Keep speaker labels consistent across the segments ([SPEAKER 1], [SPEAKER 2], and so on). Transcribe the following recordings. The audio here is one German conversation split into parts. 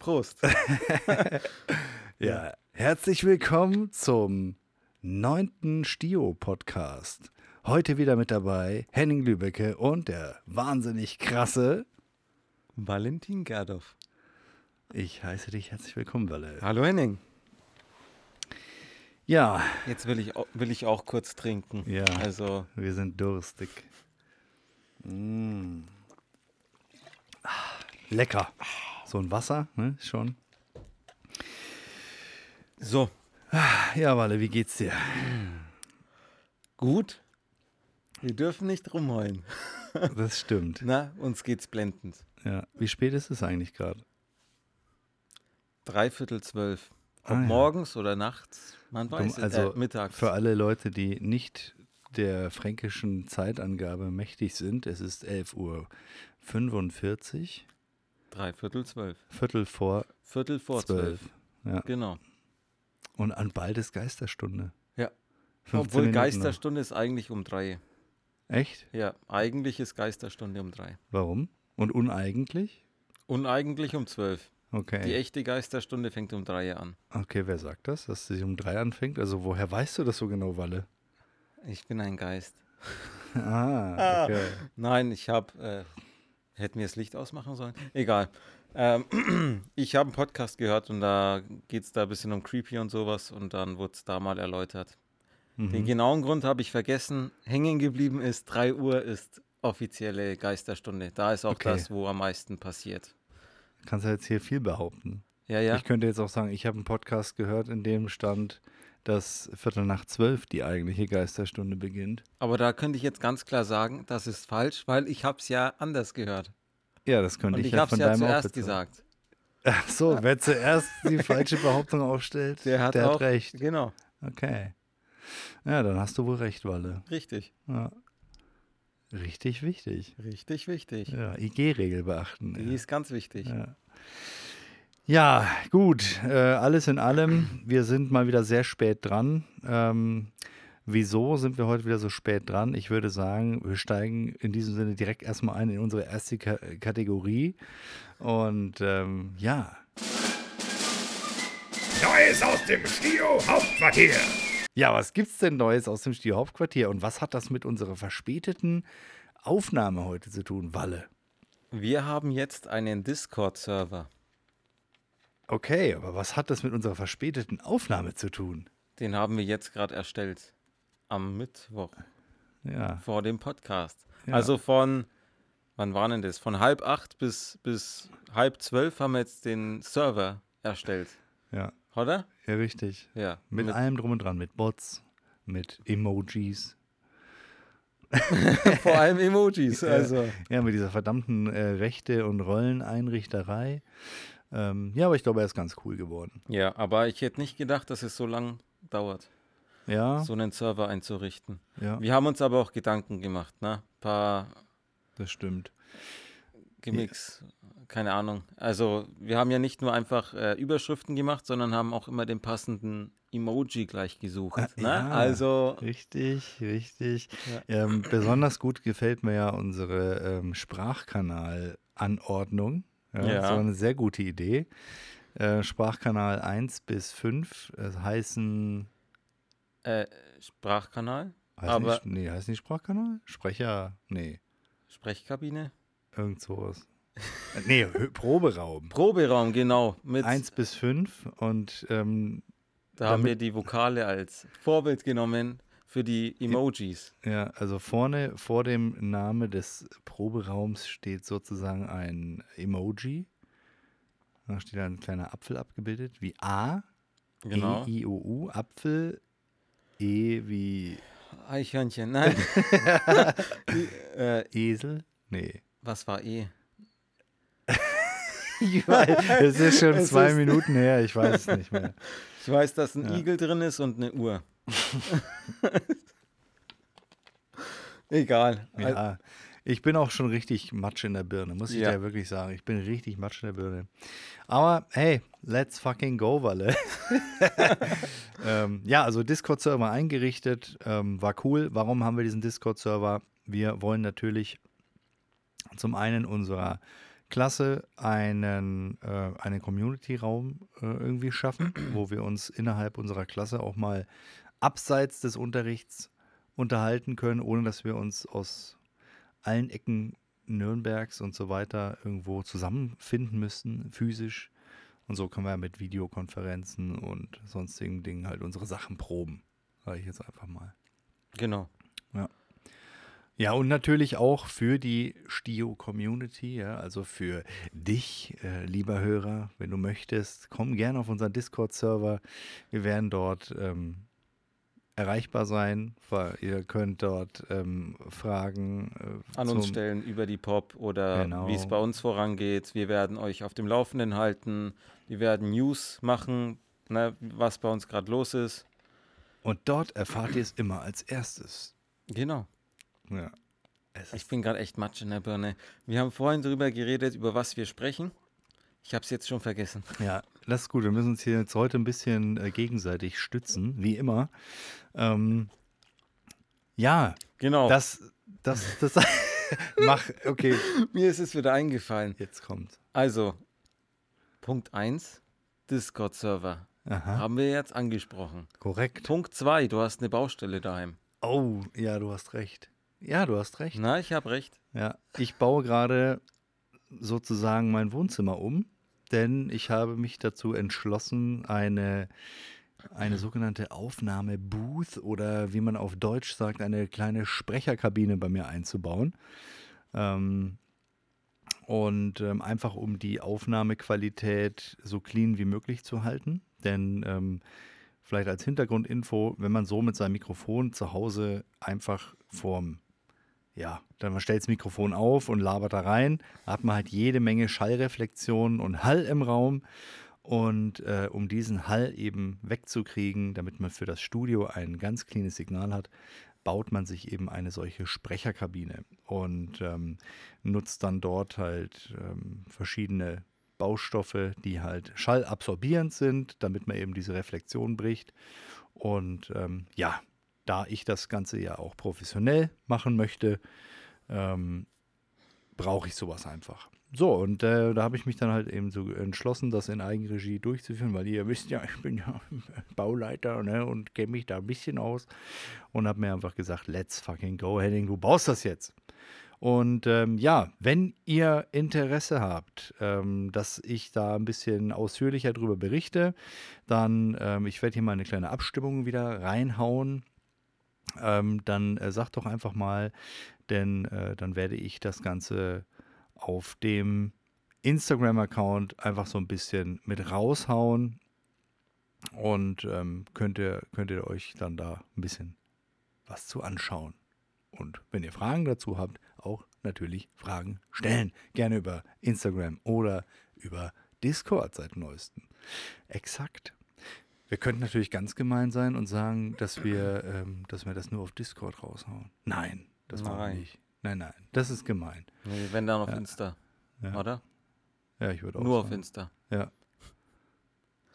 [SPEAKER 1] Prost.
[SPEAKER 2] ja, herzlich willkommen zum neunten Stio-Podcast. Heute wieder mit dabei Henning Lübecke und der wahnsinnig krasse
[SPEAKER 1] Valentin Gerdoff.
[SPEAKER 2] Ich heiße dich herzlich willkommen, Walle.
[SPEAKER 1] Hallo Henning.
[SPEAKER 2] Ja.
[SPEAKER 1] Jetzt will ich, will ich auch kurz trinken.
[SPEAKER 2] Ja. Also. Wir sind durstig. Mm. Ah, lecker. So ein Wasser, ne? Schon.
[SPEAKER 1] So.
[SPEAKER 2] Ja, Walle, wie geht's dir?
[SPEAKER 1] Gut. Wir dürfen nicht rumheulen.
[SPEAKER 2] Das stimmt.
[SPEAKER 1] Na, uns geht's blendend.
[SPEAKER 2] Ja. Wie spät ist es eigentlich gerade?
[SPEAKER 1] Dreiviertel zwölf. Ob ah, ja. morgens oder nachts, man weiß es.
[SPEAKER 2] Also äh, mittags. Für alle Leute, die nicht der fränkischen Zeitangabe mächtig sind, es ist 11 Uhr 45.
[SPEAKER 1] Dreiviertel zwölf.
[SPEAKER 2] Viertel vor.
[SPEAKER 1] Viertel vor zwölf.
[SPEAKER 2] Ja.
[SPEAKER 1] Genau.
[SPEAKER 2] Und an bald ist Geisterstunde.
[SPEAKER 1] Ja. Obwohl Minuten Geisterstunde noch. ist eigentlich um drei.
[SPEAKER 2] Echt?
[SPEAKER 1] Ja, eigentlich ist Geisterstunde um drei.
[SPEAKER 2] Warum? Und uneigentlich?
[SPEAKER 1] Uneigentlich um zwölf.
[SPEAKER 2] Okay.
[SPEAKER 1] Die echte Geisterstunde fängt um drei an.
[SPEAKER 2] Okay, wer sagt das, dass sie um drei anfängt? Also woher weißt du das so genau, Walle?
[SPEAKER 1] Ich bin ein Geist.
[SPEAKER 2] ah, okay.
[SPEAKER 1] Nein, ich habe äh, Hätten wir das Licht ausmachen sollen? Egal. Ähm, ich habe einen Podcast gehört und da geht es da ein bisschen um Creepy und sowas und dann wurde es da mal erläutert. Mhm. Den genauen Grund habe ich vergessen. Hängen geblieben ist, 3 Uhr ist offizielle Geisterstunde. Da ist auch okay. das, wo am meisten passiert.
[SPEAKER 2] Kannst du jetzt hier viel behaupten.
[SPEAKER 1] Ja, ja.
[SPEAKER 2] Ich könnte jetzt auch sagen, ich habe einen Podcast gehört, in dem stand, dass Viertel nach zwölf die eigentliche Geisterstunde beginnt.
[SPEAKER 1] Aber da könnte ich jetzt ganz klar sagen, das ist falsch, weil ich habe es ja anders gehört.
[SPEAKER 2] Ja, das könnte
[SPEAKER 1] Und
[SPEAKER 2] ich,
[SPEAKER 1] ich ja von ja deinem zuerst gesagt.
[SPEAKER 2] Ach so, wer zuerst die falsche Behauptung aufstellt,
[SPEAKER 1] der hat,
[SPEAKER 2] der
[SPEAKER 1] auch,
[SPEAKER 2] hat recht.
[SPEAKER 1] Genau.
[SPEAKER 2] Okay. Ja, dann hast du wohl recht, Walle.
[SPEAKER 1] Richtig.
[SPEAKER 2] Ja. Richtig wichtig.
[SPEAKER 1] Richtig wichtig.
[SPEAKER 2] Ja, IG-Regel beachten.
[SPEAKER 1] Die ja. ist ganz wichtig.
[SPEAKER 2] Ja. Ja, gut. Äh, alles in allem, wir sind mal wieder sehr spät dran. Ähm, wieso sind wir heute wieder so spät dran? Ich würde sagen, wir steigen in diesem Sinne direkt erstmal ein in unsere erste Ka Kategorie. Und ähm, ja.
[SPEAKER 3] Neues aus dem Stio Hauptquartier.
[SPEAKER 2] Ja, was gibt's denn Neues aus dem Stio Hauptquartier? Und was hat das mit unserer verspäteten Aufnahme heute zu tun, Walle?
[SPEAKER 1] Wir haben jetzt einen Discord-Server.
[SPEAKER 2] Okay, aber was hat das mit unserer verspäteten Aufnahme zu tun?
[SPEAKER 1] Den haben wir jetzt gerade erstellt. Am Mittwoch.
[SPEAKER 2] Ja.
[SPEAKER 1] Vor dem Podcast. Ja. Also von, wann war denn das? Von halb acht bis, bis halb zwölf haben wir jetzt den Server erstellt.
[SPEAKER 2] Ja.
[SPEAKER 1] Oder?
[SPEAKER 2] Ja, richtig.
[SPEAKER 1] Ja.
[SPEAKER 2] Mit, mit allem drum und dran, mit Bots, mit Emojis.
[SPEAKER 1] Vor allem Emojis, also.
[SPEAKER 2] Ja, mit dieser verdammten äh, Rechte- und Rolleneinrichterei. Ähm, ja, aber ich glaube, er ist ganz cool geworden.
[SPEAKER 1] Ja, aber ich hätte nicht gedacht, dass es so lang dauert.
[SPEAKER 2] Ja.
[SPEAKER 1] So einen Server einzurichten.
[SPEAKER 2] Ja.
[SPEAKER 1] Wir haben uns aber auch Gedanken gemacht, ne? Paar.
[SPEAKER 2] Das stimmt.
[SPEAKER 1] Gimmicks, ja. keine Ahnung. Also, wir haben ja nicht nur einfach äh, Überschriften gemacht, sondern haben auch immer den passenden Emoji gleich gesucht.
[SPEAKER 2] Ah,
[SPEAKER 1] ne?
[SPEAKER 2] Ja,
[SPEAKER 1] also.
[SPEAKER 2] Richtig, richtig. Ja. Ähm, besonders gut gefällt mir ja unsere ähm, Sprachkanal-Anordnung. Ja, ja. Das war eine sehr gute Idee. Äh, Sprachkanal 1 bis 5 äh, heißen.
[SPEAKER 1] Äh, Sprachkanal?
[SPEAKER 2] Heißt aber nicht, nee, heißt nicht Sprachkanal? Sprecher, nee.
[SPEAKER 1] Sprechkabine?
[SPEAKER 2] Irgend sowas. Äh, nee, Proberaum.
[SPEAKER 1] Proberaum, genau.
[SPEAKER 2] Mit 1 bis 5 und ähm,
[SPEAKER 1] da haben wir die Vokale als Vorbild genommen für die Emojis.
[SPEAKER 2] Ja, also vorne vor dem Name des Proberaums steht sozusagen ein Emoji. Da steht ein kleiner Apfel abgebildet, wie A,
[SPEAKER 1] genau.
[SPEAKER 2] E, I, O, U, Apfel, E wie
[SPEAKER 1] Eichhörnchen, nein.
[SPEAKER 2] äh, Esel? Nee.
[SPEAKER 1] Was war E?
[SPEAKER 2] weiß, es ist schon es zwei ist Minuten her, ich weiß es nicht mehr.
[SPEAKER 1] Ich weiß, dass ein ja. Igel drin ist und eine Uhr. Egal.
[SPEAKER 2] Ja, ich bin auch schon richtig Matsch in der Birne, muss ich
[SPEAKER 1] ja.
[SPEAKER 2] dir wirklich sagen. Ich bin richtig Matsch in der Birne. Aber hey, let's fucking go, Walle. ähm, ja, also Discord-Server eingerichtet, ähm, war cool. Warum haben wir diesen Discord-Server? Wir wollen natürlich zum einen unserer klasse einen, äh, einen Community-Raum äh, irgendwie schaffen, wo wir uns innerhalb unserer Klasse auch mal abseits des Unterrichts unterhalten können, ohne dass wir uns aus allen Ecken Nürnbergs und so weiter irgendwo zusammenfinden müssten, physisch. Und so können wir mit Videokonferenzen und sonstigen Dingen halt unsere Sachen proben. Sage ich jetzt einfach mal.
[SPEAKER 1] Genau.
[SPEAKER 2] Ja, und natürlich auch für die Stio-Community, ja, also für dich, äh, lieber Hörer, wenn du möchtest, komm gerne auf unseren Discord-Server. Wir werden dort ähm, erreichbar sein. Weil Ihr könnt dort ähm, Fragen äh,
[SPEAKER 1] An uns stellen über die Pop oder
[SPEAKER 2] Genau.
[SPEAKER 1] wie es bei uns vorangeht. Wir werden euch auf dem Laufenden halten. Wir werden News machen, ne, was bei uns gerade los ist.
[SPEAKER 2] Und dort erfahrt ihr es immer als erstes.
[SPEAKER 1] Genau.
[SPEAKER 2] Ja.
[SPEAKER 1] Ich bin gerade echt matsch in der Birne. Wir haben vorhin darüber geredet, über was wir sprechen. Ich habe es jetzt schon vergessen.
[SPEAKER 2] ja, das ist gut. Wir müssen uns hier jetzt heute ein bisschen äh, gegenseitig stützen, wie immer. Ähm, ja,
[SPEAKER 1] Genau.
[SPEAKER 2] das, das, das, mach, okay,
[SPEAKER 1] Mir ist es wieder eingefallen.
[SPEAKER 2] jetzt kommt.
[SPEAKER 1] Also, Punkt 1, Discord-Server. Haben wir jetzt angesprochen.
[SPEAKER 2] korrekt.
[SPEAKER 1] Punkt 2, du hast eine Baustelle daheim.
[SPEAKER 2] Oh, ja, du hast recht. Ja, du hast recht.
[SPEAKER 1] Na, ich habe recht.
[SPEAKER 2] Ja, ich baue gerade sozusagen mein Wohnzimmer um, denn ich habe mich dazu entschlossen, eine, eine sogenannte Aufnahmebooth oder wie man auf Deutsch sagt, eine kleine Sprecherkabine bei mir einzubauen. Ähm, und ähm, einfach um die Aufnahmequalität so clean wie möglich zu halten. Denn ähm, vielleicht als Hintergrundinfo, wenn man so mit seinem Mikrofon zu Hause einfach vorm ja, dann man stellt das Mikrofon auf und labert da rein, da hat man halt jede Menge Schallreflexionen und Hall im Raum. Und äh, um diesen Hall eben wegzukriegen, damit man für das Studio ein ganz cleanes Signal hat, baut man sich eben eine solche Sprecherkabine und ähm, nutzt dann dort halt ähm, verschiedene Baustoffe, die halt schallabsorbierend sind, damit man eben diese Reflexion bricht. Und ähm, ja, da ich das Ganze ja auch professionell machen möchte, ähm, brauche ich sowas einfach. So, und äh, da habe ich mich dann halt eben so entschlossen, das in Eigenregie durchzuführen, weil ihr wisst ja, ich bin ja Bauleiter ne, und kenne mich da ein bisschen aus und habe mir einfach gesagt, let's fucking go, Henning, du baust das jetzt. Und ähm, ja, wenn ihr Interesse habt, ähm, dass ich da ein bisschen ausführlicher drüber berichte, dann, ähm, ich werde hier mal eine kleine Abstimmung wieder reinhauen. Ähm, dann äh, sagt doch einfach mal, denn äh, dann werde ich das Ganze auf dem Instagram-Account einfach so ein bisschen mit raushauen und ähm, könnt, ihr, könnt ihr euch dann da ein bisschen was zu anschauen. Und wenn ihr Fragen dazu habt, auch natürlich Fragen stellen. Gerne über Instagram oder über Discord seit neuestem. Exakt. Wir könnten natürlich ganz gemein sein und sagen, dass wir, ähm, dass wir das nur auf Discord raushauen. Nein, das machen wir nicht. Nein, nein, das ist gemein.
[SPEAKER 1] Nee, wenn dann auf
[SPEAKER 2] Ja.
[SPEAKER 1] Insta,
[SPEAKER 2] Ja,
[SPEAKER 1] oder?
[SPEAKER 2] ja ich würde auch
[SPEAKER 1] Nur auf
[SPEAKER 2] sagen.
[SPEAKER 1] Insta.
[SPEAKER 2] Ja.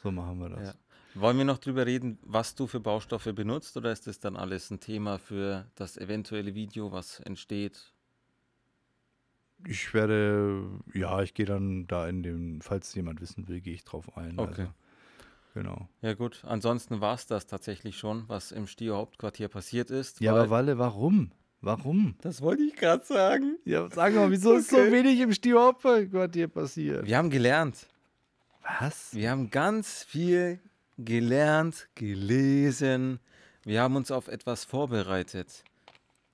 [SPEAKER 2] So machen wir das.
[SPEAKER 1] Ja. Wollen wir noch drüber reden, was du für Baustoffe benutzt oder ist das dann alles ein Thema für das eventuelle Video, was entsteht?
[SPEAKER 2] Ich werde, ja, ich gehe dann da in den, falls jemand wissen will, gehe ich drauf ein.
[SPEAKER 1] Okay.
[SPEAKER 2] Also, genau.
[SPEAKER 1] Ja gut, ansonsten war es das tatsächlich schon, was im Stio Hauptquartier passiert ist.
[SPEAKER 2] Ja, aber Walle, warum? Warum?
[SPEAKER 1] das wollte ich gerade sagen.
[SPEAKER 2] Ja, sag mal, wieso ist so
[SPEAKER 1] Okay.
[SPEAKER 2] wenig im Stierhopper-Quartier passiert?
[SPEAKER 1] Wir haben gelernt.
[SPEAKER 2] Was?
[SPEAKER 1] Wir haben ganz viel gelernt, gelesen. Wir haben uns auf etwas vorbereitet.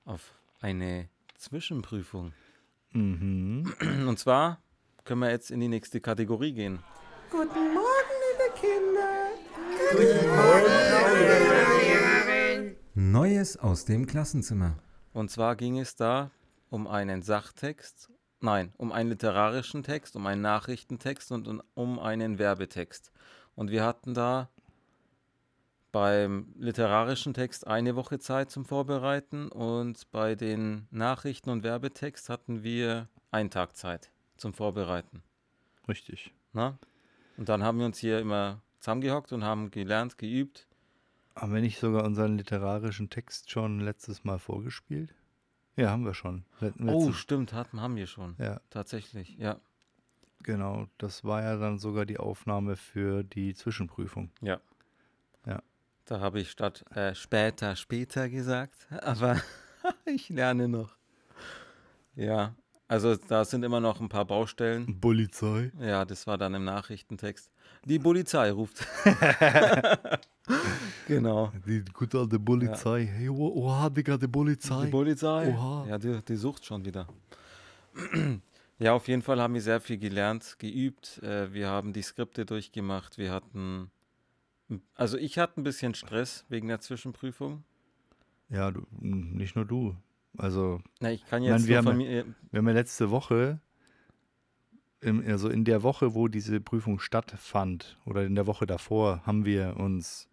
[SPEAKER 1] Auf eine Zwischenprüfung.
[SPEAKER 2] Mhm.
[SPEAKER 1] Und zwar können wir jetzt in die nächste Kategorie gehen.
[SPEAKER 4] Guten Morgen, Kinder.
[SPEAKER 5] Neues aus dem Klassenzimmer.
[SPEAKER 1] Und zwar ging es da um einen Sachtext, nein, um einen literarischen Text, um einen Nachrichtentext und un- um einen Werbetext. Und wir hatten da beim literarischen Text eine Woche Zeit zum Vorbereiten und bei den Nachrichten und Werbetext hatten wir einen Tag Zeit zum Vorbereiten.
[SPEAKER 2] Richtig.
[SPEAKER 1] Na? Und dann haben wir uns hier immer zusammengehockt und haben gelernt, geübt.
[SPEAKER 2] Haben wir nicht sogar unseren literarischen Text schon letztes Mal vorgespielt? Ja, haben wir schon. Let-
[SPEAKER 1] Oh,
[SPEAKER 2] letztes-
[SPEAKER 1] stimmt, hatten, haben wir schon.
[SPEAKER 2] ja.
[SPEAKER 1] Tatsächlich, ja.
[SPEAKER 2] Genau, das war ja dann sogar die Aufnahme für die Zwischenprüfung.
[SPEAKER 1] Ja.
[SPEAKER 2] Ja.
[SPEAKER 1] Da habe ich statt äh, später, später gesagt, aber ich lerne noch. Ja, also da sind immer noch ein paar Baustellen.
[SPEAKER 2] Polizei.
[SPEAKER 1] Ja, das war dann im Nachrichtentext. Die Polizei ruft. genau.
[SPEAKER 2] Die gute alte Polizei. Hey, oh, oha, Digga, die Polizei.
[SPEAKER 1] Die Polizei.
[SPEAKER 2] Oha.
[SPEAKER 1] Ja, die, die sucht schon wieder. ja, auf jeden Fall haben wir sehr viel gelernt, geübt. Äh, wir haben die Skripte durchgemacht. Wir hatten, also ich hatte ein bisschen Stress wegen der Zwischenprüfung.
[SPEAKER 2] ja, du, nicht nur du. Also,
[SPEAKER 1] Na, ich kann
[SPEAKER 2] Ich meine,
[SPEAKER 1] jetzt
[SPEAKER 2] wir haben
[SPEAKER 1] von mir,
[SPEAKER 2] wir haben ja letzte Woche, im, also in der Woche, wo diese Prüfung stattfand, oder in der Woche davor, haben wir uns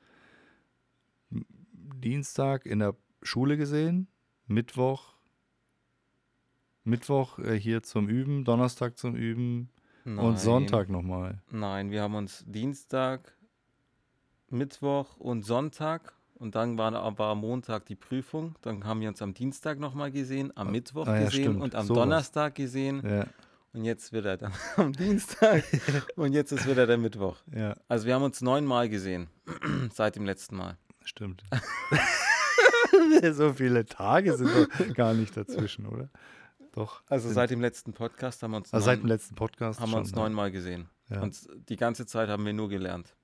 [SPEAKER 2] Dienstag in der Schule gesehen, Mittwoch, Mittwoch äh, hier zum Üben, Donnerstag zum Üben
[SPEAKER 1] Nein.
[SPEAKER 2] und Sonntag nochmal.
[SPEAKER 1] Nein, wir haben uns Dienstag, Mittwoch und Sonntag und dann war am Montag die Prüfung. Dann haben wir uns am Dienstag nochmal gesehen, am Mittwoch
[SPEAKER 2] ah ja,
[SPEAKER 1] gesehen
[SPEAKER 2] stimmt,
[SPEAKER 1] und am
[SPEAKER 2] sowas.
[SPEAKER 1] Donnerstag gesehen.
[SPEAKER 2] Ja,
[SPEAKER 1] Und jetzt wieder dann am Dienstag und jetzt ist wieder der Mittwoch.
[SPEAKER 2] ja,
[SPEAKER 1] Also wir haben uns neunmal gesehen seit dem letzten Mal.
[SPEAKER 2] stimmt. so viele Tage sind doch gar nicht dazwischen, oder? Doch.
[SPEAKER 1] Also seit dem letzten Podcast haben wir uns,
[SPEAKER 2] also seit
[SPEAKER 1] neun,
[SPEAKER 2] dem letzten Podcast
[SPEAKER 1] haben wir uns
[SPEAKER 2] schon, ne?
[SPEAKER 1] neunmal gesehen.
[SPEAKER 2] Ja.
[SPEAKER 1] Und die ganze Zeit haben wir nur gelernt.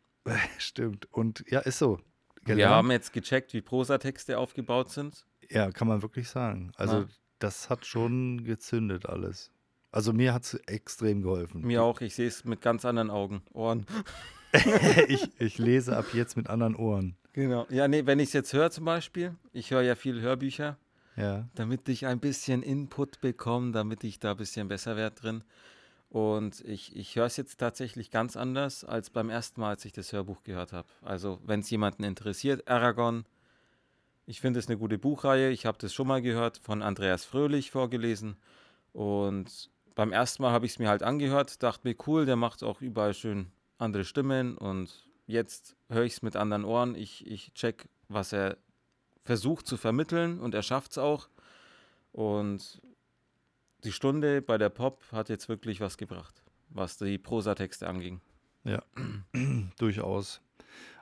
[SPEAKER 2] Stimmt. Und ja, ist so.
[SPEAKER 1] Wir
[SPEAKER 2] Gelernt.
[SPEAKER 1] haben jetzt gecheckt, wie Prosatexte aufgebaut sind.
[SPEAKER 2] Ja, kann man wirklich sagen. Also,
[SPEAKER 1] Ja.
[SPEAKER 2] das hat schon gezündet alles. Also, mir hat es extrem geholfen.
[SPEAKER 1] Mir auch, ich sehe es mit ganz anderen Augen, Ohren.
[SPEAKER 2] ich, ich lese ab jetzt mit anderen Ohren.
[SPEAKER 1] Genau. Ja, nee, wenn ich es jetzt höre zum Beispiel, ich höre ja viel Hörbücher,
[SPEAKER 2] Ja.
[SPEAKER 1] damit ich ein bisschen Input bekomme, damit ich da ein bisschen besser werde drin. Und ich, ich höre es jetzt tatsächlich ganz anders als beim ersten Mal, als ich das Hörbuch gehört habe. Also, wenn es jemanden interessiert, Aragon, ich finde es eine gute Buchreihe. Ich habe das schon mal gehört, von Andreas Fröhlich vorgelesen. Und beim ersten Mal habe ich es mir halt angehört, dachte mir, cool, der macht auch überall schön andere Stimmen. Und jetzt höre ich es mit anderen Ohren. Ich, ich check, was er versucht zu vermitteln und er schafft es auch. Und die Stunde bei der Pop hat jetzt wirklich was gebracht, was die Prosatexte anging.
[SPEAKER 2] Durchaus.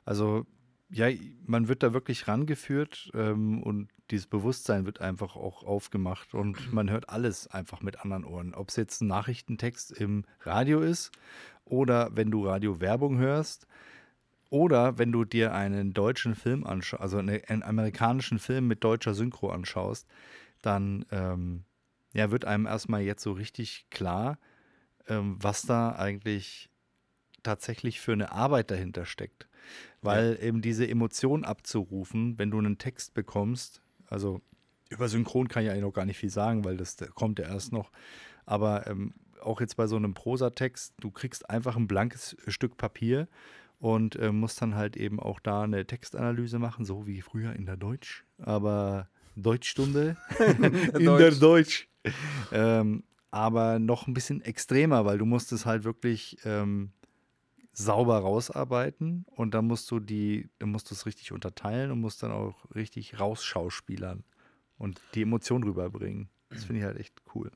[SPEAKER 2] Also, ja, man wird da wirklich rangeführt ähm, und dieses Bewusstsein wird einfach auch aufgemacht und man hört alles einfach mit anderen Ohren. Ob es jetzt ein Nachrichtentext im Radio ist oder wenn du Radiowerbung hörst oder wenn du dir einen deutschen Film anschaust, also eine, einen amerikanischen Film mit deutscher Synchro anschaust, dann ähm, ja, wird einem erstmal jetzt so richtig klar, ähm, was da eigentlich tatsächlich für eine Arbeit dahinter steckt. Weil eben diese Emotion abzurufen, wenn du einen Text bekommst, also über Synchron kann ich eigentlich noch gar nicht viel sagen, weil das kommt ja erst noch. Aber ähm, auch jetzt bei so einem Prosatext, du kriegst einfach ein blankes Stück Papier und äh, musst dann halt eben auch da eine Textanalyse machen, so wie früher in der Deutsch. Aber Deutschstunde in der Deutsch. Ähm, aber noch ein bisschen extremer, weil du musst es halt wirklich ähm, sauber rausarbeiten und dann musst du die, dann musst du es richtig unterteilen und musst dann auch richtig rausschauspielern und die Emotion rüberbringen. Das finde ich halt echt cool.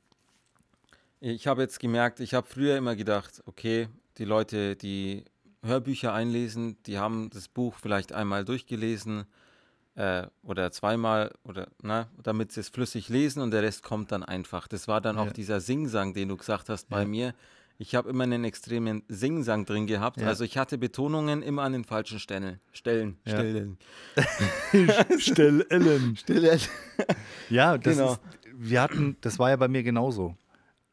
[SPEAKER 1] Ich habe jetzt gemerkt, ich habe früher immer gedacht, okay, die Leute, die Hörbücher einlesen, die haben das Buch vielleicht einmal durchgelesen äh, oder zweimal oder na, damit sie es flüssig lesen und der Rest kommt dann einfach. Das war dann auch
[SPEAKER 2] Ja.
[SPEAKER 1] dieser Singsang, den du gesagt hast bei
[SPEAKER 2] Ja.
[SPEAKER 1] mir. Ich habe immer einen extremen Singsang drin gehabt.
[SPEAKER 2] Ja.
[SPEAKER 1] Also ich hatte Betonungen immer an den falschen Stellen. Stellen.
[SPEAKER 2] Ja.
[SPEAKER 1] Stellen.
[SPEAKER 2] Stellen.
[SPEAKER 1] Stellen.
[SPEAKER 2] Ja, das
[SPEAKER 1] Genau.
[SPEAKER 2] ist, wir hatten, das war ja bei mir genauso.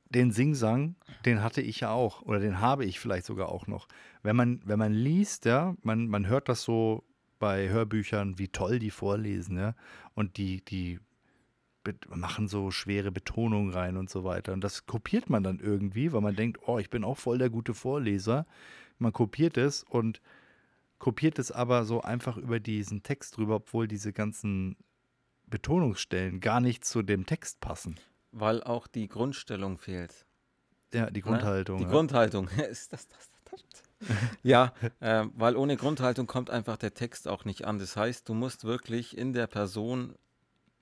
[SPEAKER 2] Den Singsang, den hatte ich ja auch oder den habe ich vielleicht sogar auch noch. Wenn man, wenn man liest, ja, man, man hört das so bei Hörbüchern, wie toll die vorlesen, ja, und die, die machen so schwere Betonungen rein und so weiter. Und das kopiert man dann irgendwie, weil man denkt, oh, ich bin auch voll der gute Vorleser. Man kopiert es und kopiert es aber so einfach über diesen Text drüber, obwohl diese ganzen Betonungsstellen gar nicht zu dem Text passen.
[SPEAKER 1] Weil auch die Grundstellung fehlt.
[SPEAKER 2] Ja, die
[SPEAKER 1] Ne?
[SPEAKER 2] Grundhaltung.
[SPEAKER 1] Die
[SPEAKER 2] ja.
[SPEAKER 1] Grundhaltung. Ist das, das, das, das. ja, äh, weil ohne Grundhaltung kommt einfach der Text auch nicht an. Das heißt, du musst wirklich in der Person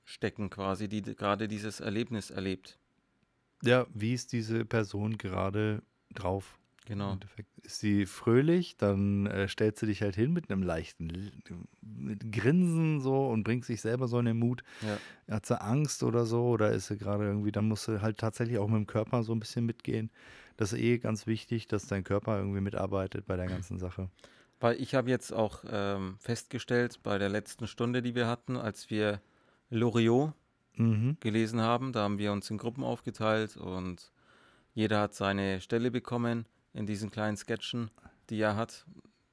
[SPEAKER 1] stecken, quasi, die gerade dieses Erlebnis erlebt.
[SPEAKER 2] ja, wie es diese Person gerade drauf.
[SPEAKER 1] Genau.
[SPEAKER 2] Ist sie fröhlich, dann äh, stellt sie dich halt hin mit einem leichten mit Grinsen so und bringt sich selber so in den Mut.
[SPEAKER 1] Ja.
[SPEAKER 2] Hat sie Angst oder so oder ist sie gerade irgendwie, dann musst du halt tatsächlich auch mit dem Körper so ein bisschen mitgehen. Das ist eh ganz wichtig, dass dein Körper irgendwie mitarbeitet bei der ganzen Sache.
[SPEAKER 1] Weil ich habe jetzt auch ähm, festgestellt, bei der letzten Stunde, die wir hatten, als wir Loriot
[SPEAKER 2] Mhm.
[SPEAKER 1] gelesen haben, da haben wir uns in Gruppen aufgeteilt und jeder hat seine Stelle bekommen in diesen kleinen Sketchen, die er hat.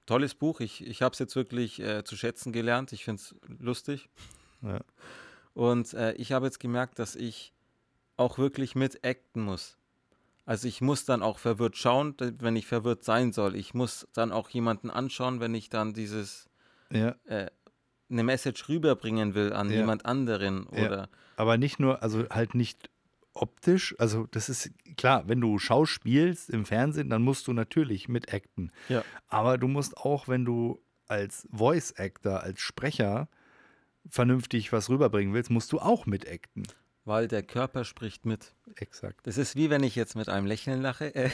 [SPEAKER 1] Tolles Buch, ich, ich habe es jetzt wirklich äh, zu schätzen gelernt, ich finde es lustig.
[SPEAKER 2] Ja.
[SPEAKER 1] Und äh, ich habe jetzt gemerkt, dass ich auch wirklich mit acten muss. Also ich muss dann auch verwirrt schauen, wenn ich verwirrt sein soll. Ich muss dann auch jemanden anschauen, wenn ich dann dieses
[SPEAKER 2] Ja,
[SPEAKER 1] äh, eine Message rüberbringen will an
[SPEAKER 2] Ja.
[SPEAKER 1] jemand anderen
[SPEAKER 2] Ja.
[SPEAKER 1] oder
[SPEAKER 2] aber nicht nur, also halt nicht optisch, also das ist klar, wenn du schauspielst im Fernsehen, dann musst du natürlich mit acten.
[SPEAKER 1] Ja.
[SPEAKER 2] Aber du musst auch, wenn du als Voice Actor, als Sprecher vernünftig was rüberbringen willst, musst du auch mit acten.
[SPEAKER 1] Weil der Körper spricht mit.
[SPEAKER 2] Exakt.
[SPEAKER 1] Das ist wie wenn ich jetzt mit einem Lächeln lache, äh,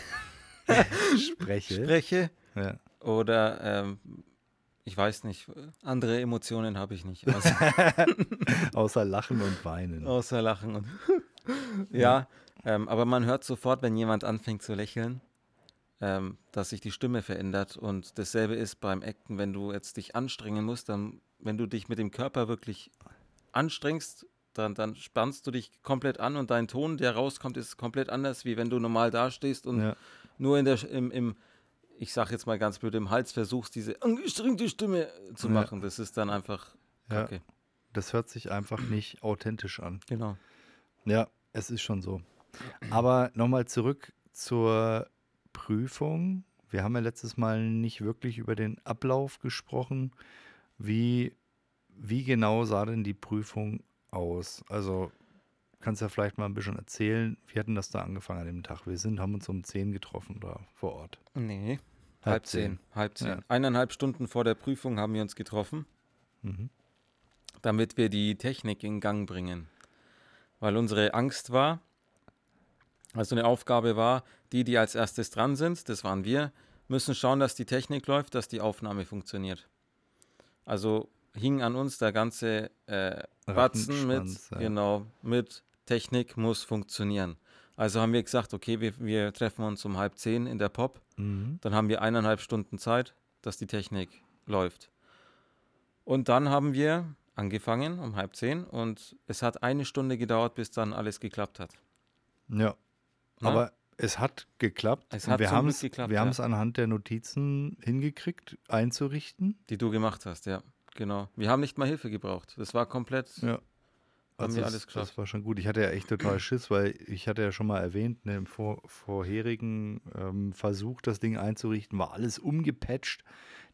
[SPEAKER 2] Spreche.
[SPEAKER 1] spreche
[SPEAKER 2] Ja.
[SPEAKER 1] oder ähm, ich weiß nicht, andere Emotionen habe ich nicht, außer,
[SPEAKER 2] Außer Lachen und Weinen.
[SPEAKER 1] außer Lachen. Und ja, ähm, aber man hört sofort, wenn jemand anfängt zu lächeln, ähm, dass sich die Stimme verändert und dasselbe ist beim Acten, wenn du jetzt dich anstrengen musst, dann, wenn du dich mit dem Körper wirklich anstrengst, dann, dann spannst du dich komplett an und dein Ton, der rauskommt, ist komplett anders, wie wenn du normal dastehst und
[SPEAKER 2] Ja.
[SPEAKER 1] nur in der, im, im ich sag jetzt mal ganz blöd, im Hals versuchst, diese angestrengte Stimme zu
[SPEAKER 2] Ja.
[SPEAKER 1] machen. Das ist dann einfach
[SPEAKER 2] Ja.
[SPEAKER 1] kacke.
[SPEAKER 2] Das hört sich einfach nicht authentisch an.
[SPEAKER 1] Genau.
[SPEAKER 2] Ja, es ist schon so. Aber nochmal zurück zur Prüfung. Wir haben ja letztes Mal nicht wirklich über den Ablauf gesprochen. Wie, wie genau sah denn die Prüfung aus? Also kannst ja vielleicht mal ein bisschen erzählen. Wir hatten das da angefangen an dem Tag. Wir sind, haben uns um 10 getroffen da vor Ort.
[SPEAKER 1] Nee.
[SPEAKER 2] Halb
[SPEAKER 1] Halb
[SPEAKER 2] zehn.
[SPEAKER 1] zehn. Halb zehn.
[SPEAKER 2] Ja.
[SPEAKER 1] Eineinhalb Stunden vor der Prüfung haben wir uns getroffen,
[SPEAKER 2] Mhm.
[SPEAKER 1] damit wir die Technik in Gang bringen. Weil unsere Angst war, also eine Aufgabe war, die, die als erstes dran sind, das waren wir, müssen schauen, dass die Technik läuft, dass die Aufnahme funktioniert. Also hing an uns der ganze äh, Batzen mit,
[SPEAKER 2] ja.
[SPEAKER 1] genau, mit Technik muss funktionieren. Also haben wir gesagt, okay, wir, wir treffen uns um halb zehn in der Pop.
[SPEAKER 2] Mhm.
[SPEAKER 1] Dann haben wir eineinhalb Stunden Zeit, dass die Technik läuft. Und dann haben wir angefangen um halb zehn und es hat eine Stunde gedauert, bis dann alles geklappt hat.
[SPEAKER 2] Ja.
[SPEAKER 1] Na?
[SPEAKER 2] Aber es hat geklappt.
[SPEAKER 1] Es hat
[SPEAKER 2] wir haben es
[SPEAKER 1] geklappt,
[SPEAKER 2] wir haben
[SPEAKER 1] ja.
[SPEAKER 2] es anhand der Notizen hingekriegt, einzurichten.
[SPEAKER 1] Die du gemacht hast, ja, genau. Wir haben nicht mal Hilfe gebraucht. Das war komplett.
[SPEAKER 2] Ja.
[SPEAKER 1] Haben wir
[SPEAKER 2] das,
[SPEAKER 1] alles geschafft.
[SPEAKER 2] Das war schon gut. Ich hatte ja echt total Schiss, weil ich hatte ja schon mal erwähnt, ne, im vor, vorherigen ähm, Versuch, das Ding einzurichten, war alles umgepatcht.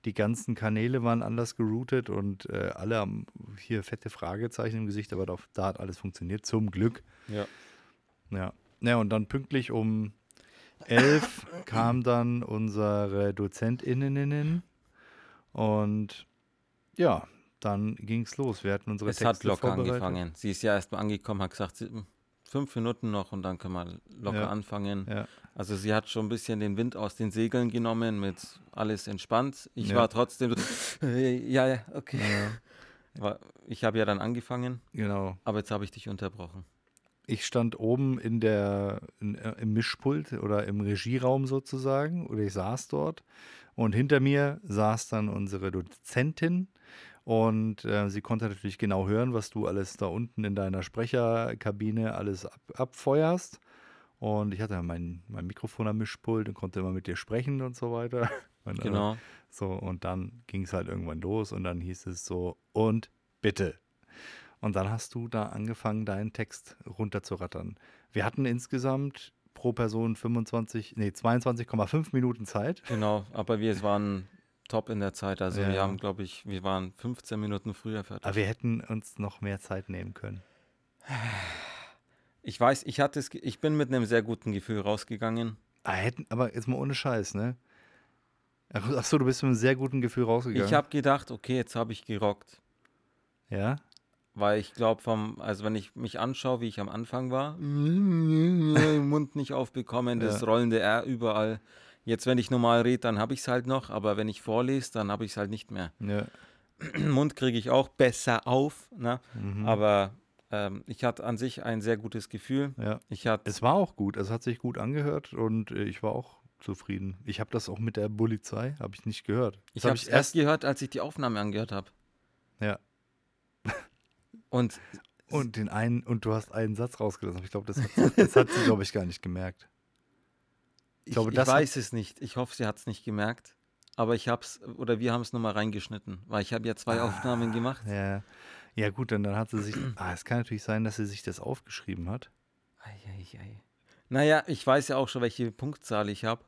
[SPEAKER 2] Die ganzen Kanäle waren anders geroutet und äh, alle haben hier fette Fragezeichen im Gesicht, aber da, da hat alles funktioniert, zum Glück.
[SPEAKER 1] Ja.
[SPEAKER 2] Ja. Ja, und dann pünktlich um elf kam dann unsere DozentInnen und ja, dann ging es los. Wir hatten unsere
[SPEAKER 1] Es
[SPEAKER 2] Texte
[SPEAKER 1] hat locker angefangen. Sie ist ja erst mal angekommen, hat gesagt, fünf Minuten noch und dann können wir locker
[SPEAKER 2] Ja.
[SPEAKER 1] anfangen.
[SPEAKER 2] Ja.
[SPEAKER 1] Also sie hat schon ein bisschen den Wind aus den Segeln genommen, mit alles entspannt. Ich
[SPEAKER 2] Ja.
[SPEAKER 1] war trotzdem so, ja, ja, okay. Ich habe ja dann angefangen,
[SPEAKER 2] Genau.
[SPEAKER 1] aber jetzt habe ich dich unterbrochen.
[SPEAKER 2] Ich stand oben in der, in, äh, im Mischpult oder im Regieraum sozusagen, oder ich saß dort. Und hinter mir saß dann unsere Dozentin. Und äh, sie konnte natürlich genau hören, was du alles da unten in deiner Sprecherkabine alles ab, abfeuerst. Und ich hatte ja mein, mein Mikrofon am Mischpult und konnte immer mit dir sprechen und so weiter. Und, äh,
[SPEAKER 1] Genau.
[SPEAKER 2] So, und dann ging es halt irgendwann los und dann hieß es so, und bitte. Und dann hast du da angefangen, deinen Text runterzurattern. Wir hatten insgesamt pro Person 25, nee, 22,5 Minuten Zeit.
[SPEAKER 1] Genau, aber wir waren top in der Zeit. Also
[SPEAKER 2] Ja.
[SPEAKER 1] wir haben, glaube ich, wir waren 15 Minuten früher fertig.
[SPEAKER 2] Aber wir hätten uns noch mehr Zeit nehmen können.
[SPEAKER 1] Ich weiß, ich hatte es, ich bin mit einem sehr guten Gefühl rausgegangen.
[SPEAKER 2] Ah, hätten, aber jetzt mal ohne Scheiß, ne? Ach ach so, du bist mit einem sehr guten Gefühl rausgegangen.
[SPEAKER 1] Ich habe gedacht, okay, jetzt habe ich gerockt.
[SPEAKER 2] Ja?
[SPEAKER 1] Weil ich glaube, vom, also wenn ich mich anschaue, wie ich am Anfang war, Mund nicht aufbekommen, das
[SPEAKER 2] Ja.
[SPEAKER 1] rollende R überall. Jetzt, wenn ich normal rede, dann habe ich es halt noch, aber wenn ich vorlese, dann habe ich es halt nicht mehr.
[SPEAKER 2] Ja.
[SPEAKER 1] Mund kriege ich auch besser auf, ne?
[SPEAKER 2] Mhm.
[SPEAKER 1] aber ähm, ich hatte an sich ein sehr gutes Gefühl.
[SPEAKER 2] ja.
[SPEAKER 1] Ich hatte,
[SPEAKER 2] Es war auch gut. Es hat sich gut angehört und äh, ich war auch zufrieden. Ich habe das auch mit der Polizei, habe ich nicht gehört.
[SPEAKER 1] ich
[SPEAKER 2] Das
[SPEAKER 1] habe
[SPEAKER 2] hab
[SPEAKER 1] es erst gehört, als ich die Aufnahme angehört habe.
[SPEAKER 2] Ja.
[SPEAKER 1] Und
[SPEAKER 2] Und den einen, und du hast einen Satz rausgelassen. Ich glaube, das hat, das hat sie, glaube ich, gar nicht gemerkt.
[SPEAKER 1] ich,
[SPEAKER 2] glaube,
[SPEAKER 1] ich
[SPEAKER 2] das hat-
[SPEAKER 1] weiß es nicht. Ich hoffe, sie hat es nicht gemerkt. Aber ich habe es, oder wir haben es nochmal reingeschnitten, weil ich habe ja zwei Aufnahmen gemacht.
[SPEAKER 2] Ah, Ja. Ja, gut, dann, dann hat sie sich. Ah, es kann natürlich sein, dass sie sich das aufgeschrieben hat.
[SPEAKER 1] Eieiei. Naja, ich weiß ja auch schon, welche Punktzahl ich habe.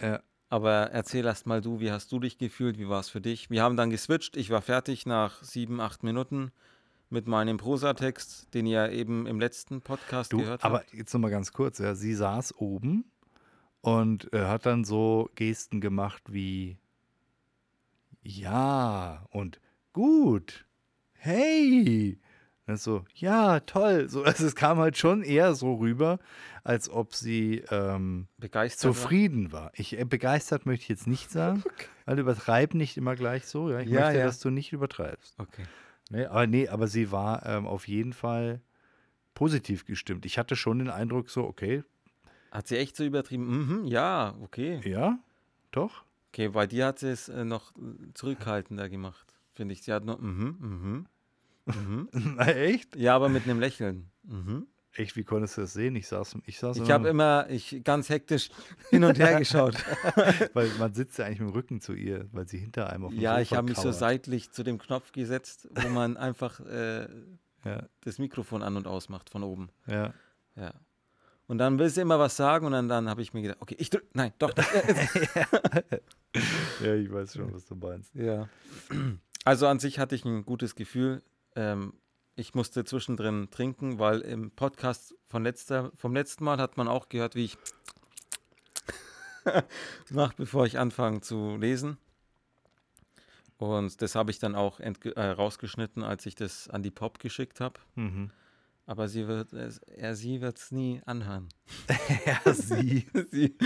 [SPEAKER 2] Ja.
[SPEAKER 1] Aber erzähl erst mal du, wie hast du dich gefühlt? Wie war es für dich? Wir haben dann geswitcht. Ich war fertig nach sieben, acht Minuten mit meinem Prosatext, den ihr eben im letzten Podcast
[SPEAKER 2] Du,
[SPEAKER 1] gehört
[SPEAKER 2] aber
[SPEAKER 1] habt.
[SPEAKER 2] jetzt nochmal ganz kurz, ja, sie saß oben und äh, hat dann so Gesten gemacht wie ja und gut, hey. Und so, ja, toll. So, also es kam halt schon eher so rüber, als ob sie ähm,
[SPEAKER 1] Begeistert. war?
[SPEAKER 2] zufrieden war. Ich, äh, begeistert möchte ich jetzt nicht sagen, weil übertreib nicht immer gleich so. Ja? Ich
[SPEAKER 1] Ja,
[SPEAKER 2] möchte,
[SPEAKER 1] ja.
[SPEAKER 2] dass du nicht übertreibst.
[SPEAKER 1] Okay.
[SPEAKER 2] Nee, aber nee, aber sie war ähm, auf jeden Fall positiv gestimmt. Ich hatte schon den Eindruck, so, okay,
[SPEAKER 1] Hat sie echt so übertrieben? Mhm, ja, okay.
[SPEAKER 2] ja, doch.
[SPEAKER 1] Okay, bei dir hat sie es äh, noch zurückhaltender gemacht, finde ich. Sie hat nur, mhm, mhm, mhm.
[SPEAKER 2] Na, echt?
[SPEAKER 1] Ja, aber mit einem Lächeln. Mhm.
[SPEAKER 2] Echt, wie konntest du das sehen? Ich saß, ich saß
[SPEAKER 1] Ich habe immer ich, ganz hektisch hin und her geschaut.
[SPEAKER 2] weil man sitzt ja eigentlich mit dem Rücken zu ihr, weil sie hinter einem auf dem
[SPEAKER 1] Ja,
[SPEAKER 2] Sofa
[SPEAKER 1] ich habe mich so seitlich zu dem Knopf gesetzt, wo man einfach äh,
[SPEAKER 2] Ja,
[SPEAKER 1] das Mikrofon an und ausmacht von oben.
[SPEAKER 2] ja.
[SPEAKER 1] Ja. Und dann will sie immer was sagen und dann, dann habe ich mir gedacht, okay, ich drück, nein, doch.
[SPEAKER 2] ja, ich weiß schon, was du meinst.
[SPEAKER 1] ja. Also an sich hatte ich ein gutes Gefühl. Ähm, ich musste zwischendrin trinken, weil im Podcast von letzter, vom letzten Mal hat man auch gehört, wie ich mache, bevor ich anfange zu lesen. Und das habe ich dann auch äh, rausgeschnitten, als ich das an die Pop geschickt habe.
[SPEAKER 2] Mhm.
[SPEAKER 1] Aber sie wird es, er, sie wird es nie anhören.
[SPEAKER 2] Ja, sie.
[SPEAKER 1] sie,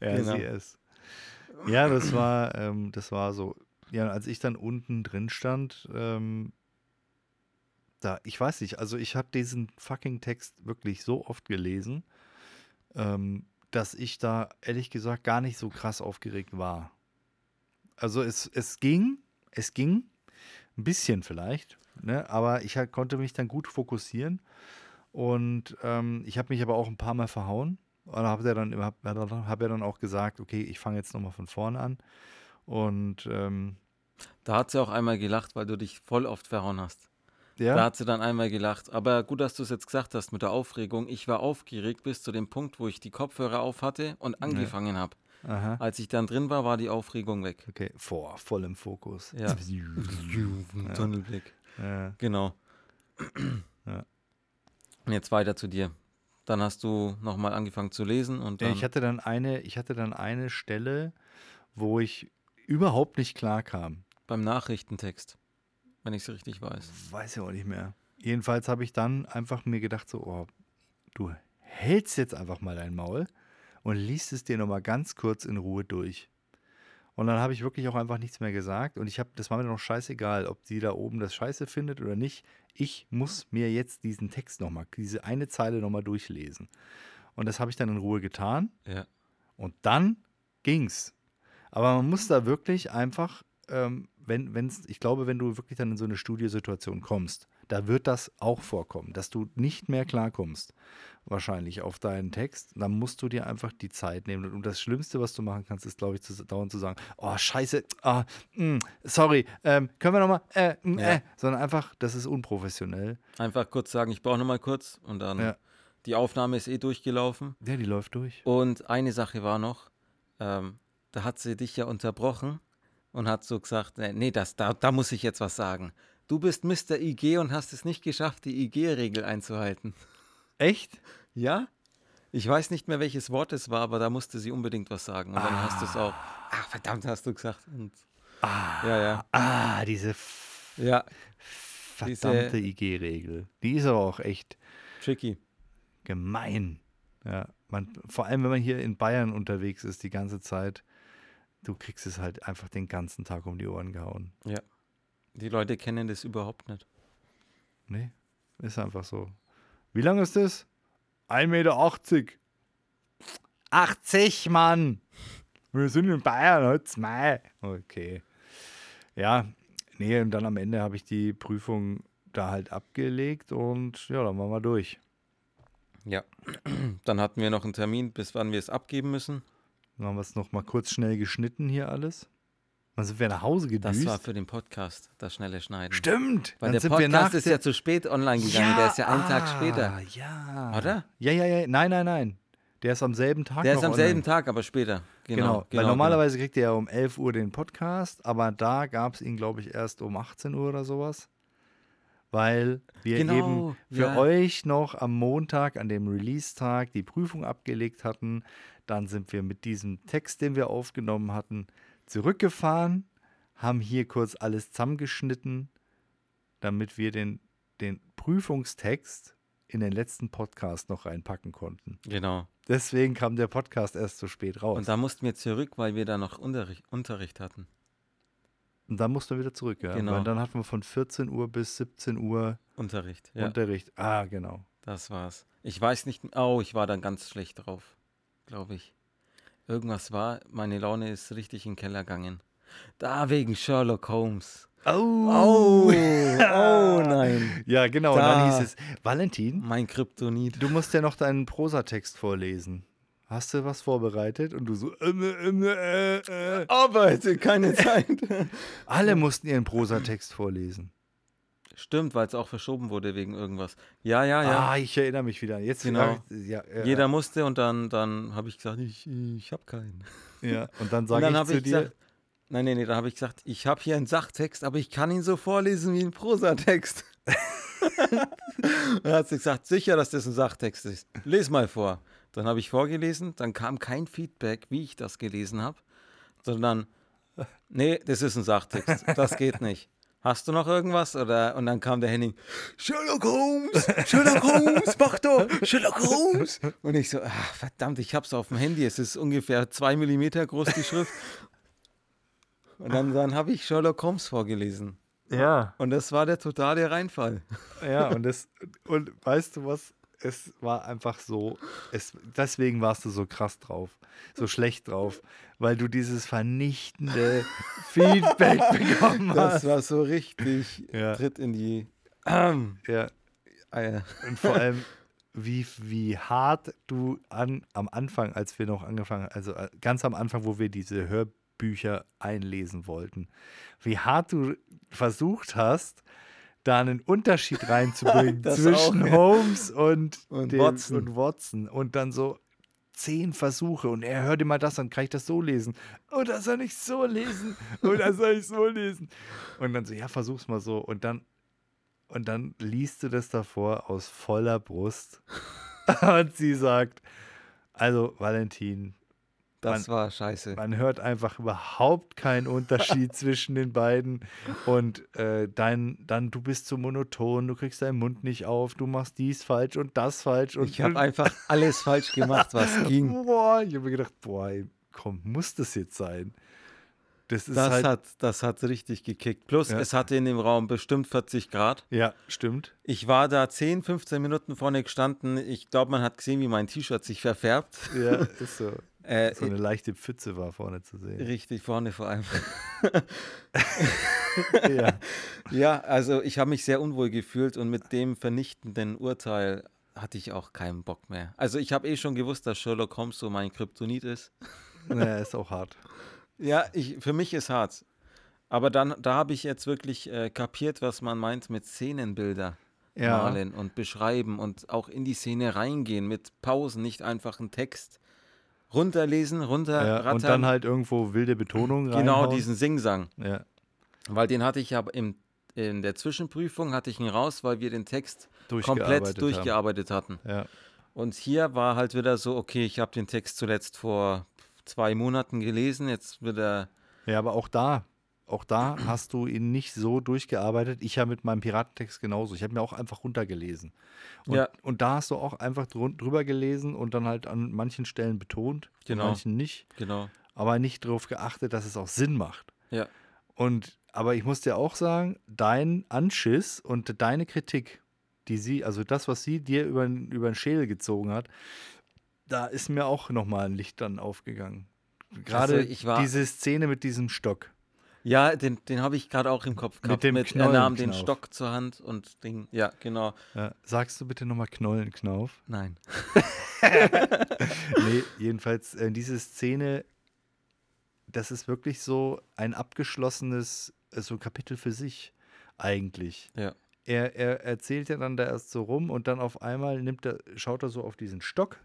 [SPEAKER 2] Ja,
[SPEAKER 1] Genau.
[SPEAKER 2] sie ist. Ja, das war, ähm, das war so. Ja, als ich dann unten drin stand, ähm, da, ich weiß nicht, also ich habe diesen fucking Text wirklich so oft gelesen, ähm, dass ich da ehrlich gesagt gar nicht so krass aufgeregt war. Also es, es ging, es ging, ein bisschen vielleicht, ne? aber ich halt, konnte mich dann gut fokussieren und ähm, ich habe mich aber auch ein paar Mal verhauen. Und habe ja dann, hab, hab dann auch gesagt, okay, ich fange jetzt nochmal von vorne an. Und ähm,
[SPEAKER 1] da hat sie auch einmal gelacht, weil du dich voll oft verhauen hast.
[SPEAKER 2] Ja,
[SPEAKER 1] Da hat sie dann einmal gelacht. Aber gut, dass du es jetzt gesagt hast mit der Aufregung. Ich war aufgeregt bis zu dem Punkt, wo ich die Kopfhörer auf hatte und angefangen habe.
[SPEAKER 2] aha.
[SPEAKER 1] Als ich dann drin war, war die Aufregung weg.
[SPEAKER 2] Okay, vor, voll im Fokus.
[SPEAKER 1] Ja. Tunnelblick.
[SPEAKER 2] Ja.
[SPEAKER 1] Genau.
[SPEAKER 2] Ja.
[SPEAKER 1] Und jetzt weiter zu dir. Dann hast du nochmal angefangen zu lesen und
[SPEAKER 2] Ja,
[SPEAKER 1] dann.
[SPEAKER 2] ich hatte dann eine, ich hatte dann eine Stelle, wo ich überhaupt nicht klar kam.
[SPEAKER 1] beim Nachrichtentext, wenn ich es richtig weiß.
[SPEAKER 2] Weiß ja auch nicht mehr. Jedenfalls habe ich dann einfach mir gedacht, so, oh, du hältst jetzt einfach mal dein Maul und liest es dir nochmal ganz kurz in Ruhe durch. Und dann habe ich wirklich auch einfach nichts mehr gesagt. Und ich habe, das war mir noch scheißegal, ob sie da oben das scheiße findet oder nicht. Ich muss mir jetzt diesen Text nochmal, diese eine Zeile nochmal durchlesen. Und das habe ich dann in Ruhe getan.
[SPEAKER 1] Ja.
[SPEAKER 2] Und dann ging's. Aber man muss da wirklich einfach, ähm, wenn, wenn's, ich glaube, wenn du wirklich dann in so eine Studiosituation kommst, da wird das auch vorkommen, dass du nicht mehr klarkommst, wahrscheinlich auf deinen Text, dann musst du dir einfach die Zeit nehmen. Und das Schlimmste, was du machen kannst, ist, glaube ich, zu, dauernd zu sagen, oh, scheiße, ah, mm, sorry, ähm, können wir nochmal, äh, mm,
[SPEAKER 1] Ja.
[SPEAKER 2] äh, sondern einfach, das ist unprofessionell.
[SPEAKER 1] Einfach kurz sagen, ich brauche nochmal kurz und dann.
[SPEAKER 2] Ja.
[SPEAKER 1] Die Aufnahme ist eh durchgelaufen.
[SPEAKER 2] Ja, die läuft durch.
[SPEAKER 1] Und eine Sache war noch, ähm, da hat sie dich ja unterbrochen und hat so gesagt, nee, nee das, da, da muss ich jetzt was sagen. Du bist Mr. IG und hast es nicht geschafft, die IG-Regel einzuhalten.
[SPEAKER 2] Echt?
[SPEAKER 1] Ja? Ich weiß nicht mehr, welches Wort es war, aber da musste sie unbedingt was sagen. Und dann hast du es auch. Ach, verdammt, hast du gesagt. Und, ja, ja.
[SPEAKER 2] Ah, diese
[SPEAKER 1] Ja,
[SPEAKER 2] verdammte IG-Regel. Die ist aber auch echt
[SPEAKER 1] Tricky.
[SPEAKER 2] gemein. Ja, man, vor allem, wenn man hier in Bayern unterwegs ist die ganze Zeit, du kriegst es halt einfach den ganzen Tag um die Ohren gehauen.
[SPEAKER 1] Die Leute kennen das überhaupt nicht.
[SPEAKER 2] Nee, ist einfach so. Wie lang ist das? 1,80 Meter. 80, Mann! Wir sind in Bayern, halt's Mai. Okay. Ja, nee, und dann am Ende habe ich die Prüfung da halt abgelegt und ja, dann waren wir durch.
[SPEAKER 1] Ja. Dann hatten wir noch einen Termin, bis wann wir es abgeben müssen.
[SPEAKER 2] Dann haben wir es noch mal kurz schnell geschnitten hier alles. Dann sind wir nach Hause
[SPEAKER 1] Das
[SPEAKER 2] gedüst.
[SPEAKER 1] war für den Podcast, das schnelle Schneiden.
[SPEAKER 2] Stimmt!
[SPEAKER 1] Weil
[SPEAKER 2] dann
[SPEAKER 1] der Podcast ist ja zu spät online gegangen. der ist ja einen Tag
[SPEAKER 2] ah,
[SPEAKER 1] später.
[SPEAKER 2] Ja.
[SPEAKER 1] Oder?
[SPEAKER 2] Ja, ja, ja. Nein, nein, nein. Der ist am selben Tag
[SPEAKER 1] Der ist am
[SPEAKER 2] online.
[SPEAKER 1] selben Tag, aber später. Genau.
[SPEAKER 2] Genau,
[SPEAKER 1] genau,
[SPEAKER 2] weil normalerweise kriegt ihr ja um 11 Uhr den Podcast, aber da gab es ihn, glaube ich, erst um 18 Uhr oder sowas. Weil wir
[SPEAKER 1] Genau,
[SPEAKER 2] eben für
[SPEAKER 1] ja.
[SPEAKER 2] euch noch am Montag, an dem Release-Tag, die Prüfung abgelegt hatten. Dann sind wir mit diesem Text, den wir aufgenommen hatten, zurückgefahren, haben hier kurz alles zusammengeschnitten, damit wir den, den Prüfungstext in den letzten Podcast noch reinpacken konnten.
[SPEAKER 1] Genau.
[SPEAKER 2] Deswegen kam der Podcast erst so spät raus.
[SPEAKER 1] Und da mussten wir zurück, weil wir da noch Unterricht, Unterricht hatten.
[SPEAKER 2] Und dann mussten wir wieder zurück, ja.
[SPEAKER 1] Genau.
[SPEAKER 2] Weil dann hatten wir von 14 Uhr bis 17 Uhr
[SPEAKER 1] Unterricht, ja.
[SPEAKER 2] Unterricht. Ah, genau.
[SPEAKER 1] Das war's. Ich weiß nicht, oh, ich war dann ganz schlecht drauf, glaube ich. Irgendwas war, meine Laune ist richtig in den Keller gegangen. Da wegen Sherlock Holmes.
[SPEAKER 2] Oh,
[SPEAKER 1] Oh, oh nein.
[SPEAKER 2] Ja, genau. Und dann
[SPEAKER 1] Da.
[SPEAKER 2] hieß es, Valentin,
[SPEAKER 1] Mein Kryptonit.
[SPEAKER 2] du musst ja noch deinen Prosatext vorlesen. Hast du was vorbereitet? Und du so, ähm, ähm, äh, äh.
[SPEAKER 1] Arbeite, keine Zeit.
[SPEAKER 2] alle mussten ihren Prosatext vorlesen.
[SPEAKER 1] Stimmt, weil es auch verschoben wurde wegen irgendwas. Ja, ja, ja.
[SPEAKER 2] Ah, ich erinnere mich wieder. Jetzt
[SPEAKER 1] Genau.
[SPEAKER 2] Ja, ja,
[SPEAKER 1] Jeder musste und dann, dann habe ich gesagt, ich, ich habe keinen.
[SPEAKER 2] Ja. Und dann sage
[SPEAKER 1] dann
[SPEAKER 2] ich
[SPEAKER 1] habe
[SPEAKER 2] zu
[SPEAKER 1] ich
[SPEAKER 2] dir,
[SPEAKER 1] gesagt, nein, nein, nee, da habe ich gesagt, ich habe hier einen Sachtext, aber ich kann ihn so vorlesen wie ein Prosatext. dann hat sie gesagt, sicher, dass das ein Sachtext ist. Lies mal vor. Dann habe ich vorgelesen, dann kam kein Feedback, wie ich das gelesen habe, sondern, nee, das ist ein Sachtext, das geht nicht. Hast du noch irgendwas? Oder, und dann kam der Henning, Sherlock Holmes, Sherlock Holmes, mach doch, Sherlock Holmes. Und ich so, ach, verdammt, ich hab's auf dem Handy, es ist ungefähr zwei Millimeter groß, die Schrift. Und dann, dann habe ich Sherlock Holmes vorgelesen.
[SPEAKER 2] ja,
[SPEAKER 1] Und das war der totale Reinfall.
[SPEAKER 2] Ja, und das, und weißt du was? Es war einfach so, es, deswegen warst du so krass drauf, so schlecht drauf, weil du dieses vernichtende Feedback bekommen
[SPEAKER 1] Das
[SPEAKER 2] hast.
[SPEAKER 1] war so richtig
[SPEAKER 2] Ja.
[SPEAKER 1] Tritt in die ähm,
[SPEAKER 2] Ja,
[SPEAKER 1] Eier.
[SPEAKER 2] und vor allem, wie, wie hart du an, am Anfang, als wir noch angefangen, also äh, ganz am Anfang, wo wir diese Hörbücher einlesen wollten, wie hart du versucht hast, da einen Unterschied reinzubringen zwischen
[SPEAKER 1] auch, ja.
[SPEAKER 2] Holmes und,
[SPEAKER 1] Und
[SPEAKER 2] dem,
[SPEAKER 1] Watson.
[SPEAKER 2] und Watson und dann so zehn Versuche und er hört immer das, dann kann ich das so lesen. Oh, das soll ich so lesen. Oh, das soll ich so lesen. Und dann so, ja, versuch's mal so. Und dann, und dann liest du das davor aus voller Brust. und sie sagt, also Valentin,
[SPEAKER 1] Das war scheiße.
[SPEAKER 2] man hört einfach überhaupt keinen Unterschied zwischen den beiden. Und äh, dein, dann, du bist zu monoton, du kriegst deinen Mund nicht auf, du machst dies falsch und das falsch. Und
[SPEAKER 1] Ich habe einfach alles falsch gemacht, was ging.
[SPEAKER 2] Boah, ich habe mir gedacht, boah, komm, muss das jetzt sein? Das ist
[SPEAKER 1] Das
[SPEAKER 2] halt.
[SPEAKER 1] hat, das hat richtig gekickt. Plus,
[SPEAKER 2] Ja.
[SPEAKER 1] es hatte in dem Raum bestimmt 40 Grad.
[SPEAKER 2] ja, stimmt.
[SPEAKER 1] Ich war da 10, 15 Minuten vorne gestanden. Ich glaube, man hat gesehen, wie mein T-Shirt sich verfärbt.
[SPEAKER 2] Ja, ist so.
[SPEAKER 1] Äh,
[SPEAKER 2] So eine leichte Pfütze war vorne zu sehen.
[SPEAKER 1] richtig vorne vor allem.
[SPEAKER 2] ja.
[SPEAKER 1] Ja, also ich habe mich sehr unwohl gefühlt und mit dem vernichtenden Urteil hatte ich auch keinen Bock mehr. Also ich habe eh schon gewusst, dass Sherlock Holmes so mein Kryptonit ist.
[SPEAKER 2] ja, ist auch hart.
[SPEAKER 1] Ja, ich, für mich ist hart. Aber dann, da habe ich jetzt wirklich äh, kapiert, was man meint mit Szenenbilder
[SPEAKER 2] Ja.
[SPEAKER 1] malen und beschreiben und auch in die Szene reingehen mit Pausen, nicht einfach einen Text runterlesen, runterrattern.
[SPEAKER 2] Ja, und dann halt irgendwo wilde Betonungen
[SPEAKER 1] genau
[SPEAKER 2] reinhauen.
[SPEAKER 1] diesen Singsang.
[SPEAKER 2] Ja.
[SPEAKER 1] Weil den hatte ich ja im, in der Zwischenprüfung hatte ich ihn raus, weil wir den Text
[SPEAKER 2] Durchgearbeitet
[SPEAKER 1] komplett
[SPEAKER 2] haben.
[SPEAKER 1] durchgearbeitet hatten.
[SPEAKER 2] Ja.
[SPEAKER 1] Und hier war halt wieder so, okay, ich habe den Text zuletzt vor zwei Monaten gelesen, jetzt wird er,
[SPEAKER 2] ja, aber auch da, auch da hast du ihn nicht so durchgearbeitet. Ich ja mit meinem Piratentext genauso. Ich habe mir auch einfach runtergelesen. Und,
[SPEAKER 1] Ja.
[SPEAKER 2] und da hast du auch einfach drüber gelesen und dann halt an manchen Stellen betont,
[SPEAKER 1] Genau.
[SPEAKER 2] an manchen nicht.
[SPEAKER 1] Genau.
[SPEAKER 2] Aber nicht darauf geachtet, dass es auch Sinn macht.
[SPEAKER 1] Ja.
[SPEAKER 2] Und aber ich muss dir auch sagen, dein Anschiss und deine Kritik, die sie, also das, was sie dir über, über den Schädel gezogen hat, da ist mir auch nochmal ein Licht dann aufgegangen. Gerade
[SPEAKER 1] Also ich war-
[SPEAKER 2] diese Szene mit diesem Stock.
[SPEAKER 1] Ja, den, den habe ich gerade auch im Kopf gehabt.
[SPEAKER 2] dem
[SPEAKER 1] er nahm den. Stock zur Hand und Ding. Ja, genau.
[SPEAKER 2] Ja, sagst du bitte nochmal Knollenknauf?
[SPEAKER 1] Nein.
[SPEAKER 2] nee, jedenfalls äh, diese Szene, das ist wirklich so ein abgeschlossenes äh, so Kapitel für sich eigentlich.
[SPEAKER 1] Ja.
[SPEAKER 2] Er, er erzählt ja dann da erst so rum und dann auf einmal nimmt er, schaut er so auf diesen Stock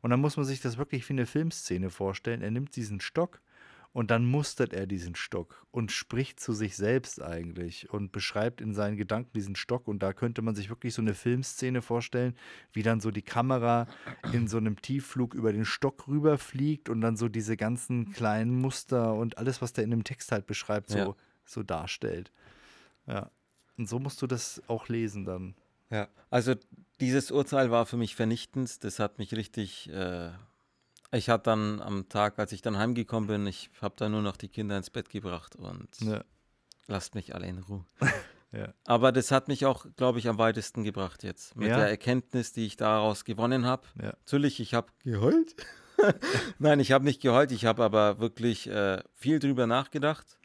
[SPEAKER 2] und dann muss man sich das wirklich wie eine Filmszene vorstellen. Er nimmt diesen Stock und dann mustert er diesen Stock und spricht zu sich selbst eigentlich und beschreibt in seinen Gedanken diesen Stock. Und da könnte man sich wirklich so eine Filmszene vorstellen, wie dann so die Kamera in so einem Tiefflug über den Stock rüberfliegt und dann so diese ganzen kleinen Muster und alles, was der in dem Text halt beschreibt, so,
[SPEAKER 1] Ja.
[SPEAKER 2] so darstellt. Ja. Und so musst du das auch lesen dann.
[SPEAKER 1] Ja. Also dieses Urteil war für mich vernichtend. Das hat mich richtig. Äh, ich hatte dann am Tag, als ich dann heimgekommen bin, ich habe dann nur noch die Kinder ins Bett gebracht und
[SPEAKER 2] Ja.
[SPEAKER 1] lasst mich alle in Ruhe.
[SPEAKER 2] Ja.
[SPEAKER 1] Aber das hat mich auch, glaube ich, am weitesten gebracht jetzt. Mit
[SPEAKER 2] Ja.
[SPEAKER 1] der Erkenntnis, die ich daraus gewonnen habe. Natürlich, ich habe geheult. Nein, ich habe nicht geheult, ich habe aber wirklich äh, viel drüber nachgedacht.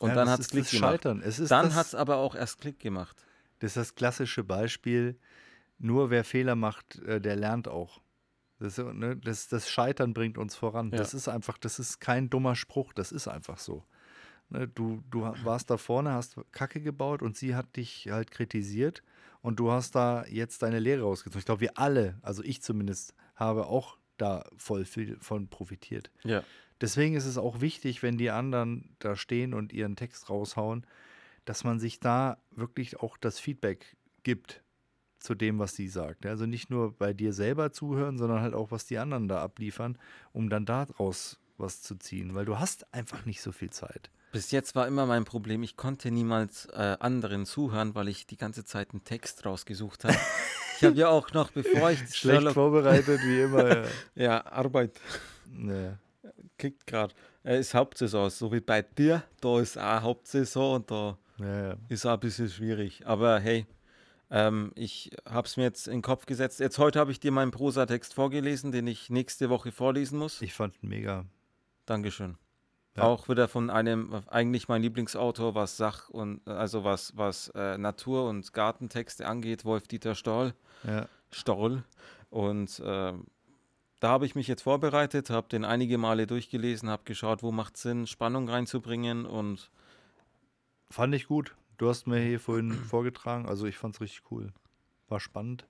[SPEAKER 1] Und
[SPEAKER 2] Ja,
[SPEAKER 1] dann hat es Klick gemacht. Dann hat es aber auch erst Klick gemacht.
[SPEAKER 2] Das ist das klassische Beispiel. Nur wer Fehler macht, äh, der lernt auch. Das, ne, das, das Scheitern bringt uns voran.
[SPEAKER 1] Ja.
[SPEAKER 2] Das ist einfach, das ist kein dummer Spruch, das ist einfach so. Ne, du, du warst da vorne, hast Kacke gebaut und sie hat dich halt kritisiert und du hast da jetzt deine Lehre rausgezogen. Ich glaube, wir alle, also ich zumindest, habe auch da voll viel von profitiert.
[SPEAKER 1] Ja.
[SPEAKER 2] Deswegen ist es auch wichtig, wenn die anderen da stehen und ihren Text raushauen, dass man sich da wirklich auch das Feedback gibt zu dem, was sie sagt. Also nicht nur bei dir selber zuhören, sondern halt auch, was die anderen da abliefern, um dann daraus was zu ziehen, weil du hast einfach nicht so viel Zeit.
[SPEAKER 1] Bis jetzt war immer mein Problem, ich konnte niemals äh, anderen zuhören, weil ich die ganze Zeit einen Text rausgesucht habe. ich habe ja auch noch, bevor ich
[SPEAKER 2] Schlecht
[SPEAKER 1] Sherlock,
[SPEAKER 2] vorbereitet, wie immer. ja.
[SPEAKER 1] ja, Arbeit
[SPEAKER 2] Nee.
[SPEAKER 1] kickt gerade. Äh, ist Hauptsaison, so wie bei dir, da ist auch Hauptsaison und da
[SPEAKER 2] Ja, ja.
[SPEAKER 1] ist auch ein bisschen schwierig. Aber hey, ähm, ich habe es mir jetzt in den Kopf gesetzt. Jetzt heute habe ich dir meinen Prosatext vorgelesen, den ich nächste Woche vorlesen muss.
[SPEAKER 2] Ich fand ihn mega.
[SPEAKER 1] Dankeschön.
[SPEAKER 2] Ja.
[SPEAKER 1] Auch wieder von einem, eigentlich mein Lieblingsautor, was Sach- und also was, was äh, Natur- und Gartentexte angeht, Wolf-Dieter Stoll.
[SPEAKER 2] Ja.
[SPEAKER 1] Stoll. Und ähm, da habe ich mich jetzt vorbereitet, habe den einige Male durchgelesen, habe geschaut, wo macht Sinn, Spannung reinzubringen und
[SPEAKER 2] Fand ich gut. Du hast mir hier vorhin vorgetragen, also ich fand es richtig cool. War spannend.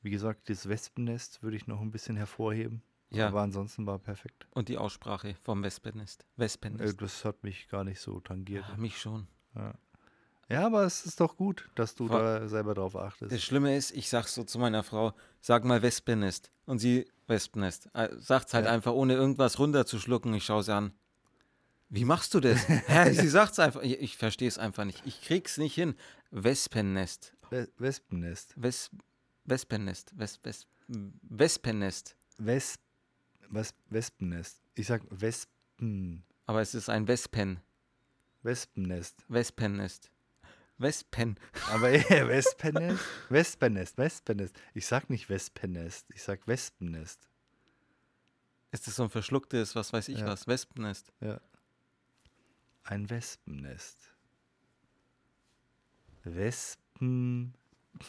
[SPEAKER 2] Wie gesagt, das Wespennest würde ich noch ein bisschen hervorheben.
[SPEAKER 1] ja,
[SPEAKER 2] Aber ansonsten war perfekt.
[SPEAKER 1] und die Aussprache vom Wespennest.
[SPEAKER 2] Äh,
[SPEAKER 1] Wespennest.
[SPEAKER 2] das hat mich gar nicht so tangiert.
[SPEAKER 1] Ja, mich schon.
[SPEAKER 2] Ja, aber es ist doch gut, dass du
[SPEAKER 1] Vor-
[SPEAKER 2] da selber drauf achtest.
[SPEAKER 1] Das Schlimme ist, ich sag so zu meiner Frau, sag mal Wespennest. Und sie Wespennest. Äh, sagt's halt
[SPEAKER 2] Ja.
[SPEAKER 1] einfach, ohne irgendwas runterzuschlucken. Ich schaue sie an. Wie machst du das? Hä, sie sagt's einfach. Ich, ich verstehe es einfach nicht. Ich krieg's nicht hin. Wespennest.
[SPEAKER 2] We Wespennest.
[SPEAKER 1] Wes Wespennest. Wes Wes Wespennest.
[SPEAKER 2] Wesp was Wespennest. Ich sag Wespen.
[SPEAKER 1] Aber es ist ein Wespen.
[SPEAKER 2] Wespennest.
[SPEAKER 1] Wespennest. Wespen.
[SPEAKER 2] Aber ja, Wespennest? Wespennest, Wespennest. Ich sag nicht Wespennest, ich sag Wespennest.
[SPEAKER 1] Ist das so ein verschlucktes, was weiß ich
[SPEAKER 2] Ja.
[SPEAKER 1] was? Wespennest.
[SPEAKER 2] Ja. Ein Wespennest. Wespen.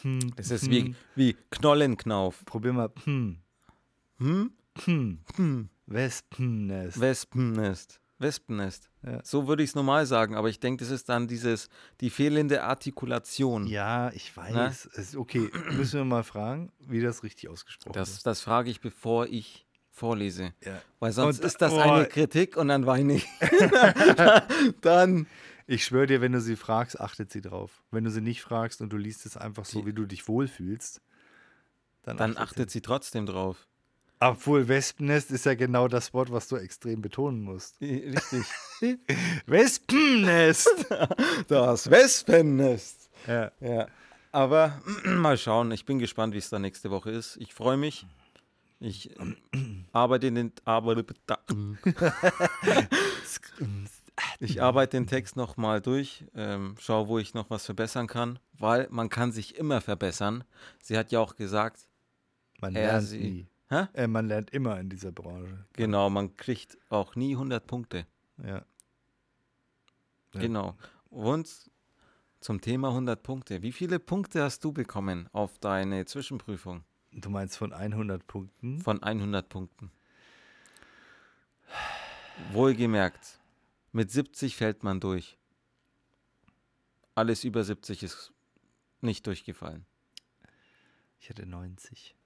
[SPEAKER 2] Hm,
[SPEAKER 1] Es ist
[SPEAKER 2] hm.
[SPEAKER 1] wie, wie Knollenknauf.
[SPEAKER 2] Probier mal. Hm.
[SPEAKER 1] Hm?
[SPEAKER 2] Hm.
[SPEAKER 1] Hm.
[SPEAKER 2] Wespennest.
[SPEAKER 1] Wespennest. Wespennest.
[SPEAKER 2] Ja.
[SPEAKER 1] So würde ich es normal sagen, aber ich denke, das ist dann dieses, die fehlende Artikulation.
[SPEAKER 2] ja, ich weiß. Es ist okay, müssen wir mal fragen, wie das richtig ausgesprochen
[SPEAKER 1] Das, das frage ich, bevor ich vorlese.
[SPEAKER 2] Ja.
[SPEAKER 1] Weil sonst
[SPEAKER 2] Und-
[SPEAKER 1] ist das
[SPEAKER 2] oh.
[SPEAKER 1] eine Kritik und dann weine ich. dann.
[SPEAKER 2] Ich schwöre dir, wenn du sie fragst, achtet sie drauf. Wenn du sie nicht fragst und du liest es einfach so, wie du dich wohlfühlst, dann,
[SPEAKER 1] Dann achtet sie trotzdem drauf.
[SPEAKER 2] Obwohl Wespennest ist ja genau das Wort, was du extrem betonen musst.
[SPEAKER 1] Richtig.
[SPEAKER 2] Wespennest.
[SPEAKER 1] Das Wespennest.
[SPEAKER 2] ja.
[SPEAKER 1] Ja. Aber mal schauen. Ich bin gespannt, wie es dann nächste Woche ist. Ich freue mich. Ich äh, arbeite in den ich arbeite den Text noch mal durch, ähm, schaue, wo ich noch was verbessern kann, weil man kann sich immer verbessern. Sie hat ja auch gesagt,
[SPEAKER 2] Man
[SPEAKER 1] Er,
[SPEAKER 2] lernt
[SPEAKER 1] sie.
[SPEAKER 2] nie.
[SPEAKER 1] Hä?
[SPEAKER 2] Äh, man lernt immer in dieser Branche.
[SPEAKER 1] genau, man kriegt auch nie 100 Punkte.
[SPEAKER 2] Ja. Ja.
[SPEAKER 1] Genau. Und zum Thema 100 Punkte. Wie viele Punkte hast du bekommen auf deine Zwischenprüfung
[SPEAKER 2] Du meinst von 100 Punkten?
[SPEAKER 1] von 100 Punkten? Wohlgemerkt, mit 70 fällt man durch. Alles über 70 ist nicht durchgefallen,
[SPEAKER 2] Ich hatte 90.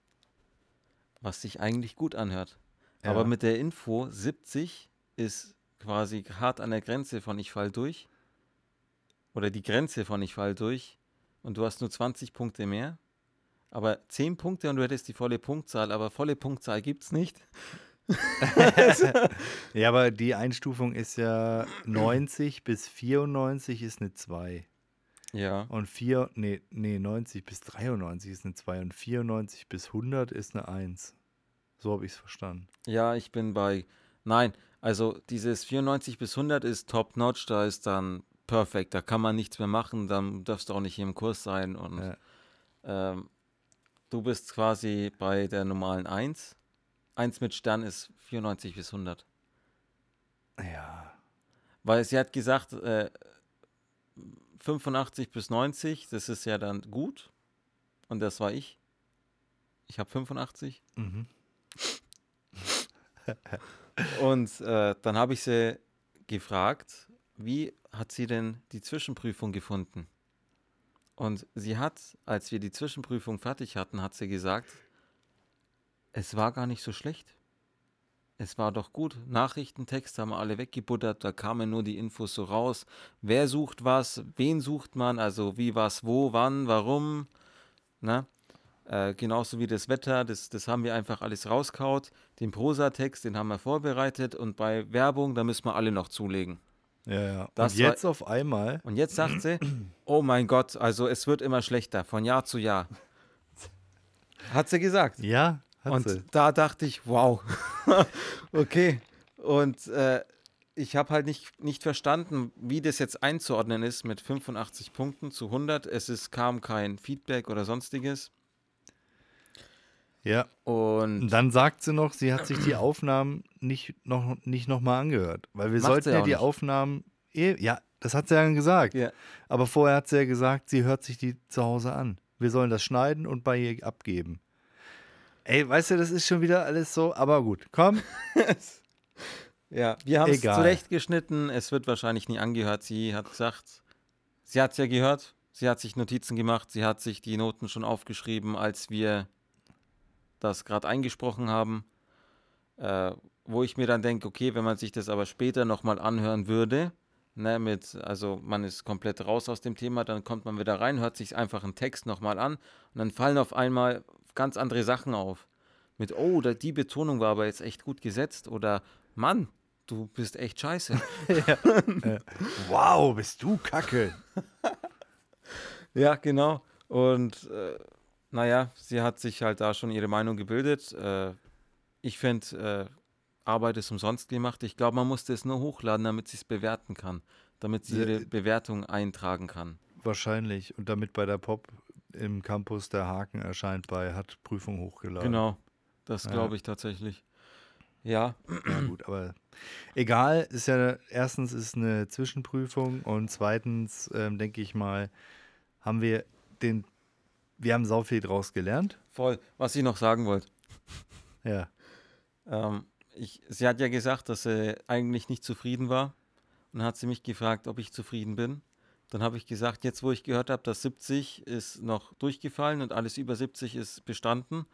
[SPEAKER 1] was sich eigentlich gut anhört.
[SPEAKER 2] Ja.
[SPEAKER 1] Aber mit der Info 70 ist quasi hart an der Grenze von ich fall durch. Oder die Grenze von ich fall durch. Und du hast nur 20 Punkte mehr. Aber 10 Punkte und du hättest die volle Punktzahl. Aber volle Punktzahl gibt es nicht.
[SPEAKER 2] Ja, aber die Einstufung ist ja 90 bis 94 ist eine 2.
[SPEAKER 1] Ja.
[SPEAKER 2] Und 4, nee, nee, 90 bis 93 ist eine 2 und 94 bis 100 ist eine 1. So habe ich es verstanden.
[SPEAKER 1] Ja, ich bin bei. Nein, also dieses 94 bis 100 ist top-notch. Da ist dann perfekt. Da kann man nichts mehr machen. Dann darfst du auch nicht hier im Kurs sein. Und
[SPEAKER 2] Ja.
[SPEAKER 1] ähm, du bist quasi bei der normalen 1. 1 mit Stern ist 94 bis 100.
[SPEAKER 2] Ja.
[SPEAKER 1] Weil sie hat gesagt, äh, 85 bis 90, das ist ja dann gut. Und das war ich. Ich habe 85.
[SPEAKER 2] Mhm.
[SPEAKER 1] Und äh, dann habe ich sie gefragt, wie hat sie denn die Zwischenprüfung gefunden? Und sie hat, als wir die Zwischenprüfung fertig hatten, hat sie gesagt, es war gar nicht so schlecht. Es war doch gut. Nachrichtentext haben wir alle weggebuttert, da kamen nur die Infos so raus. Wer sucht was, wen sucht man, also wie, was, wo, wann, warum. Ne? Äh, genauso wie das Wetter, das, das haben wir einfach alles rauskaut. Den Prosatext, den haben wir vorbereitet und bei Werbung, da müssen wir alle noch zulegen.
[SPEAKER 2] Ja, ja.
[SPEAKER 1] Das
[SPEAKER 2] und jetzt auf einmal.
[SPEAKER 1] Und jetzt sagt sie, oh mein Gott, also es wird immer schlechter, von Jahr zu Jahr. Hat sie gesagt.
[SPEAKER 2] Ja, hat
[SPEAKER 1] und
[SPEAKER 2] sie.
[SPEAKER 1] da dachte ich, wow, okay. Und äh, ich habe halt nicht, nicht verstanden, wie das jetzt einzuordnen ist mit 85 Punkten zu 100. Es ist, kam kein Feedback oder sonstiges.
[SPEAKER 2] Ja.
[SPEAKER 1] Und
[SPEAKER 2] dann sagt sie noch, sie hat sich die Aufnahmen nicht noch nicht nochmal angehört. Weil wir sollten ja die
[SPEAKER 1] nicht.
[SPEAKER 2] Aufnahmen. eh- Ja, das hat sie ja gesagt.
[SPEAKER 1] Ja.
[SPEAKER 2] Aber vorher hat sie ja gesagt, sie hört sich die zu Hause an. Wir sollen das schneiden und bei ihr abgeben. Ey, weißt du, das ist schon wieder alles so. Aber gut, komm.
[SPEAKER 1] Ja, wir haben es zurechtgeschnitten. Es wird wahrscheinlich nie angehört. Sie hat gesagt, sie hat es ja gehört. Sie hat sich Notizen gemacht. Sie hat sich die Noten schon aufgeschrieben, als wir das gerade eingesprochen haben. Äh, wo ich mir dann denke, okay, wenn man sich das aber später nochmal anhören würde, ne, mit, also man ist komplett raus aus dem Thema, dann kommt man wieder rein, hört sich einfach einen Text nochmal an und dann fallen auf einmal ganz andere Sachen auf. Mit, oh, da, die Betonung war aber jetzt echt gut gesetzt oder Mann, du bist echt scheiße.
[SPEAKER 2] Wow, bist du kacke.
[SPEAKER 1] ja, genau. Und äh, naja, sie hat sich halt da schon ihre Meinung gebildet. Äh, ich finde, äh, Arbeit ist umsonst gemacht. Ich glaube, man musste es nur hochladen, damit sie es bewerten kann. Damit sie
[SPEAKER 2] Sehr-
[SPEAKER 1] ihre Bewertung eintragen kann.
[SPEAKER 2] Wahrscheinlich. Und damit bei der Pop im Campus der Haken erscheint bei hat Prüfung hochgeladen.
[SPEAKER 1] Genau. Das
[SPEAKER 2] Ja.
[SPEAKER 1] glaube ich tatsächlich. Ja,
[SPEAKER 2] Ja, gut, aber egal, ist ja erstens ist eine Zwischenprüfung und zweitens ähm, denke ich mal, haben wir den, wir haben sau viel draus gelernt.
[SPEAKER 1] voll. Was ich noch sagen wollte.
[SPEAKER 2] Ja.
[SPEAKER 1] Ähm, ich, sie hat ja gesagt, dass sie eigentlich nicht zufrieden war. Und dann hat sie mich gefragt, ob ich zufrieden bin. Dann habe ich gesagt, jetzt wo ich gehört habe, dass 70 ist noch durchgefallen und alles über 70 ist bestanden,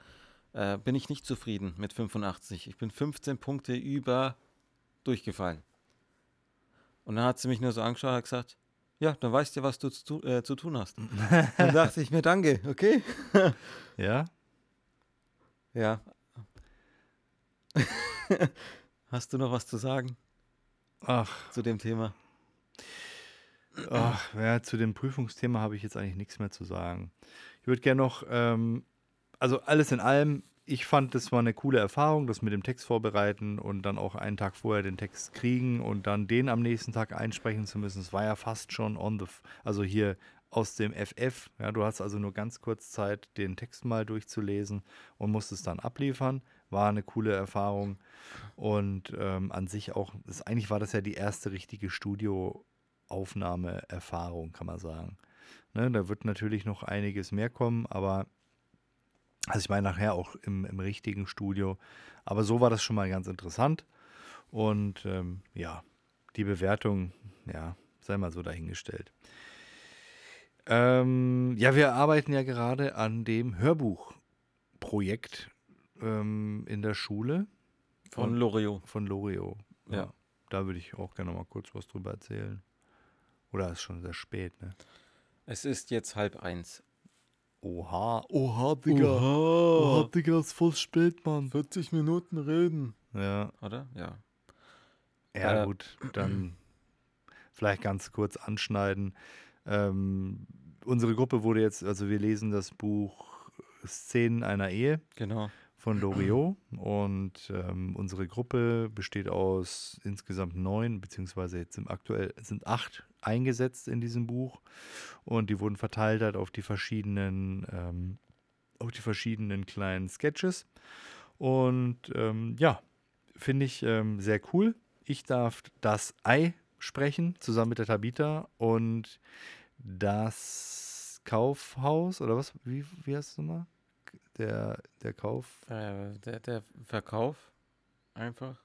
[SPEAKER 1] äh, bin ich nicht zufrieden mit 85. Ich bin 15 Punkte über durchgefallen. Und dann hat sie mich nur so angeschaut und gesagt, ja, dann weißt du, was du zu, äh, zu tun hast. dann dachte ich mir, danke, okay.
[SPEAKER 2] Ja?
[SPEAKER 1] Ja. Hast du noch was zu sagen?
[SPEAKER 2] Ach,
[SPEAKER 1] zu dem Thema?
[SPEAKER 2] ach ja, zu dem Prüfungsthema habe ich jetzt eigentlich nichts mehr zu sagen. Ich würde gerne noch, ähm, also alles in allem, ich fand, das war eine coole Erfahrung, das mit dem Text vorbereiten und dann auch einen Tag vorher den Text kriegen und dann den am nächsten Tag einsprechen zu müssen. Es war ja fast schon on the, also hier aus dem FF. Ja, du hast also nur ganz kurz Zeit, den Text mal durchzulesen und musstest dann abliefern. War eine coole Erfahrung und ähm, an sich auch, das, eigentlich war das ja die erste richtige Studioaufnahmeerfahrung, kann man sagen. Ne, da wird natürlich noch einiges mehr kommen, aber also ich meine nachher auch im, im richtigen Studio. Aber so war das schon mal ganz interessant. Und ähm, ja, die Bewertung, ja, sei mal so dahingestellt. Ähm, ja, wir arbeiten ja gerade an dem Hörbuchprojekt ähm, in der Schule
[SPEAKER 1] Von Loriot.
[SPEAKER 2] von Lorio.
[SPEAKER 1] Ja.
[SPEAKER 2] Da würde ich auch gerne mal kurz was drüber erzählen. Oder ist schon sehr spät, ne?
[SPEAKER 1] Es ist jetzt halb eins.
[SPEAKER 2] Oha, oha, Digga. Oha, Digga, ist voll spät, Mann.
[SPEAKER 1] 40 Minuten reden.
[SPEAKER 2] Ja,
[SPEAKER 1] Oder? Ja.
[SPEAKER 2] ja
[SPEAKER 1] Äh,
[SPEAKER 2] gut, dann vielleicht ganz kurz anschneiden. Ähm, unsere Gruppe wurde jetzt, also wir lesen das Buch Szenen einer Ehe
[SPEAKER 1] Genau.
[SPEAKER 2] von Loriot und ähm, unsere Gruppe besteht aus insgesamt neun, beziehungsweise jetzt im aktuell sind acht eingesetzt in diesem Buch und die wurden verteilt halt auf die verschiedenen, ähm, auf die verschiedenen kleinen Sketches und ähm, ja, finde ich ähm, sehr cool. Ich darf das Ei sprechen, zusammen mit der Tabita und das Kaufhaus oder was? Wie, wie heißt es nochmal? Der, der Kauf,
[SPEAKER 1] Äh, der, der Verkauf. Einfach.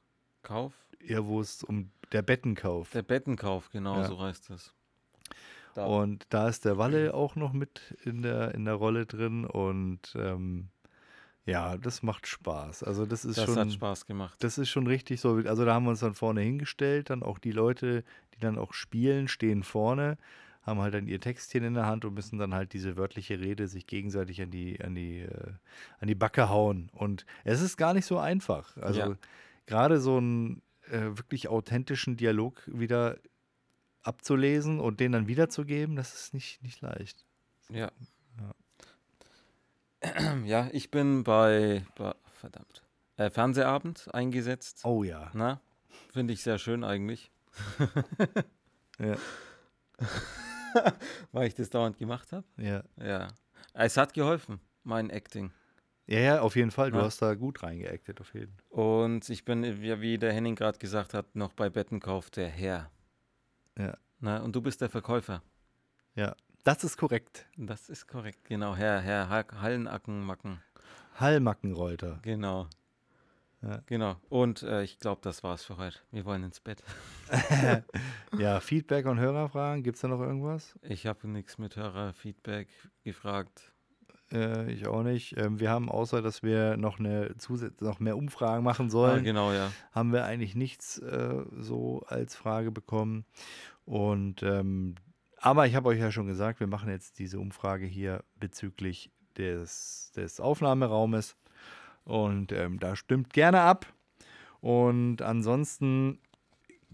[SPEAKER 1] Kauf.
[SPEAKER 2] ja, wo es um der Bettenkauf.
[SPEAKER 1] Der Bettenkauf, genau,
[SPEAKER 2] Ja.
[SPEAKER 1] so heißt es. Da.
[SPEAKER 2] Und da ist der Walle auch noch mit in der, in der Rolle drin und ähm, ja, das macht Spaß. Also das ist
[SPEAKER 1] das
[SPEAKER 2] schon.
[SPEAKER 1] hat Spaß gemacht.
[SPEAKER 2] Das ist schon richtig so. Also da haben wir uns dann vorne hingestellt, dann auch die Leute, die dann auch spielen, stehen vorne, haben halt dann ihr Textchen in der Hand und müssen dann halt diese wörtliche Rede sich gegenseitig an die, an die, äh, an die Backe hauen. Und es ist gar nicht so einfach. Also
[SPEAKER 1] Ja.
[SPEAKER 2] gerade so einen äh, wirklich authentischen Dialog wieder abzulesen und den dann wiederzugeben, das ist nicht, nicht leicht.
[SPEAKER 1] Ja. Ja, ich bin bei, bei verdammt, äh, Fernsehabend eingesetzt.
[SPEAKER 2] Oh ja.
[SPEAKER 1] Na, finde ich sehr schön eigentlich,
[SPEAKER 2] Ja,
[SPEAKER 1] weil ich das dauernd gemacht habe.
[SPEAKER 2] ja.
[SPEAKER 1] Ja. Es hat geholfen, mein Acting.
[SPEAKER 2] Ja, ja, auf jeden Fall. Du
[SPEAKER 1] Ja.
[SPEAKER 2] hast da gut reingeactet, auf jeden
[SPEAKER 1] Und ich bin, ja, wie der Henning gerade gesagt hat, noch bei Bettenkauf der Herr.
[SPEAKER 2] Ja.
[SPEAKER 1] Na, und du bist der Verkäufer.
[SPEAKER 2] Ja, das ist korrekt.
[SPEAKER 1] Das ist korrekt, genau. Herr, Herr Ha- Hallenacken, Macken.
[SPEAKER 2] Hallmackenreuter.
[SPEAKER 1] Genau.
[SPEAKER 2] Ja.
[SPEAKER 1] Genau. Und äh, ich glaube, das war's für heute. Wir wollen ins Bett.
[SPEAKER 2] Ja, Feedback und Hörerfragen, gibt es da noch irgendwas?
[SPEAKER 1] Ich habe nichts mit Hörerfeedback gefragt.
[SPEAKER 2] Äh, ich auch nicht. Ähm, wir haben außer, dass wir noch eine Zusatz noch mehr Umfragen machen
[SPEAKER 1] Ah,
[SPEAKER 2] sollen,
[SPEAKER 1] genau, ja.
[SPEAKER 2] haben wir eigentlich nichts äh, so als Frage bekommen. Und ähm, aber ich habe euch ja schon gesagt, wir machen jetzt diese Umfrage hier bezüglich des, des Aufnahmeraumes. Und ähm, da stimmt gerne ab. Und ansonsten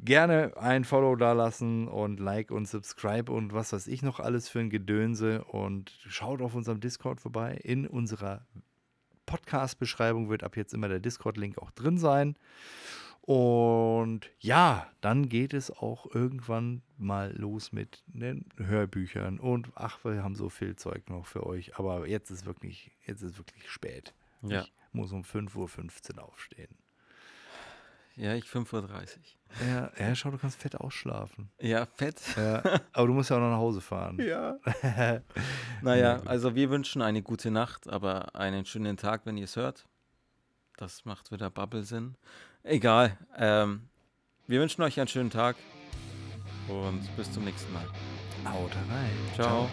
[SPEAKER 2] gerne ein Follow dalassen und Like und Subscribe und was weiß ich noch alles für ein Gedönse. Und schaut auf unserem Discord vorbei. In unserer Podcast-Beschreibung wird ab jetzt immer der Discord-Link auch drin sein. Und ja, dann geht es auch irgendwann mal los mit den Hörbüchern. Und ach, wir haben so viel Zeug noch für euch. Aber jetzt ist wirklich, jetzt ist wirklich spät.
[SPEAKER 1] Ja.
[SPEAKER 2] Ich muss um 5.15 Uhr aufstehen.
[SPEAKER 1] Ja, ich 5.30 Uhr.
[SPEAKER 2] Ja, ja, schau, du kannst fett ausschlafen.
[SPEAKER 1] Ja, fett.
[SPEAKER 2] Ja, aber du musst ja auch noch nach Hause fahren.
[SPEAKER 1] Ja. naja, also wir wünschen eine gute Nacht, aber einen schönen Tag, wenn ihr es hört. Das macht wieder Bubble-Sinn. Egal. Ähm, wir wünschen euch einen schönen Tag und bis zum nächsten Mal.
[SPEAKER 2] Haut rein.
[SPEAKER 1] Ciao.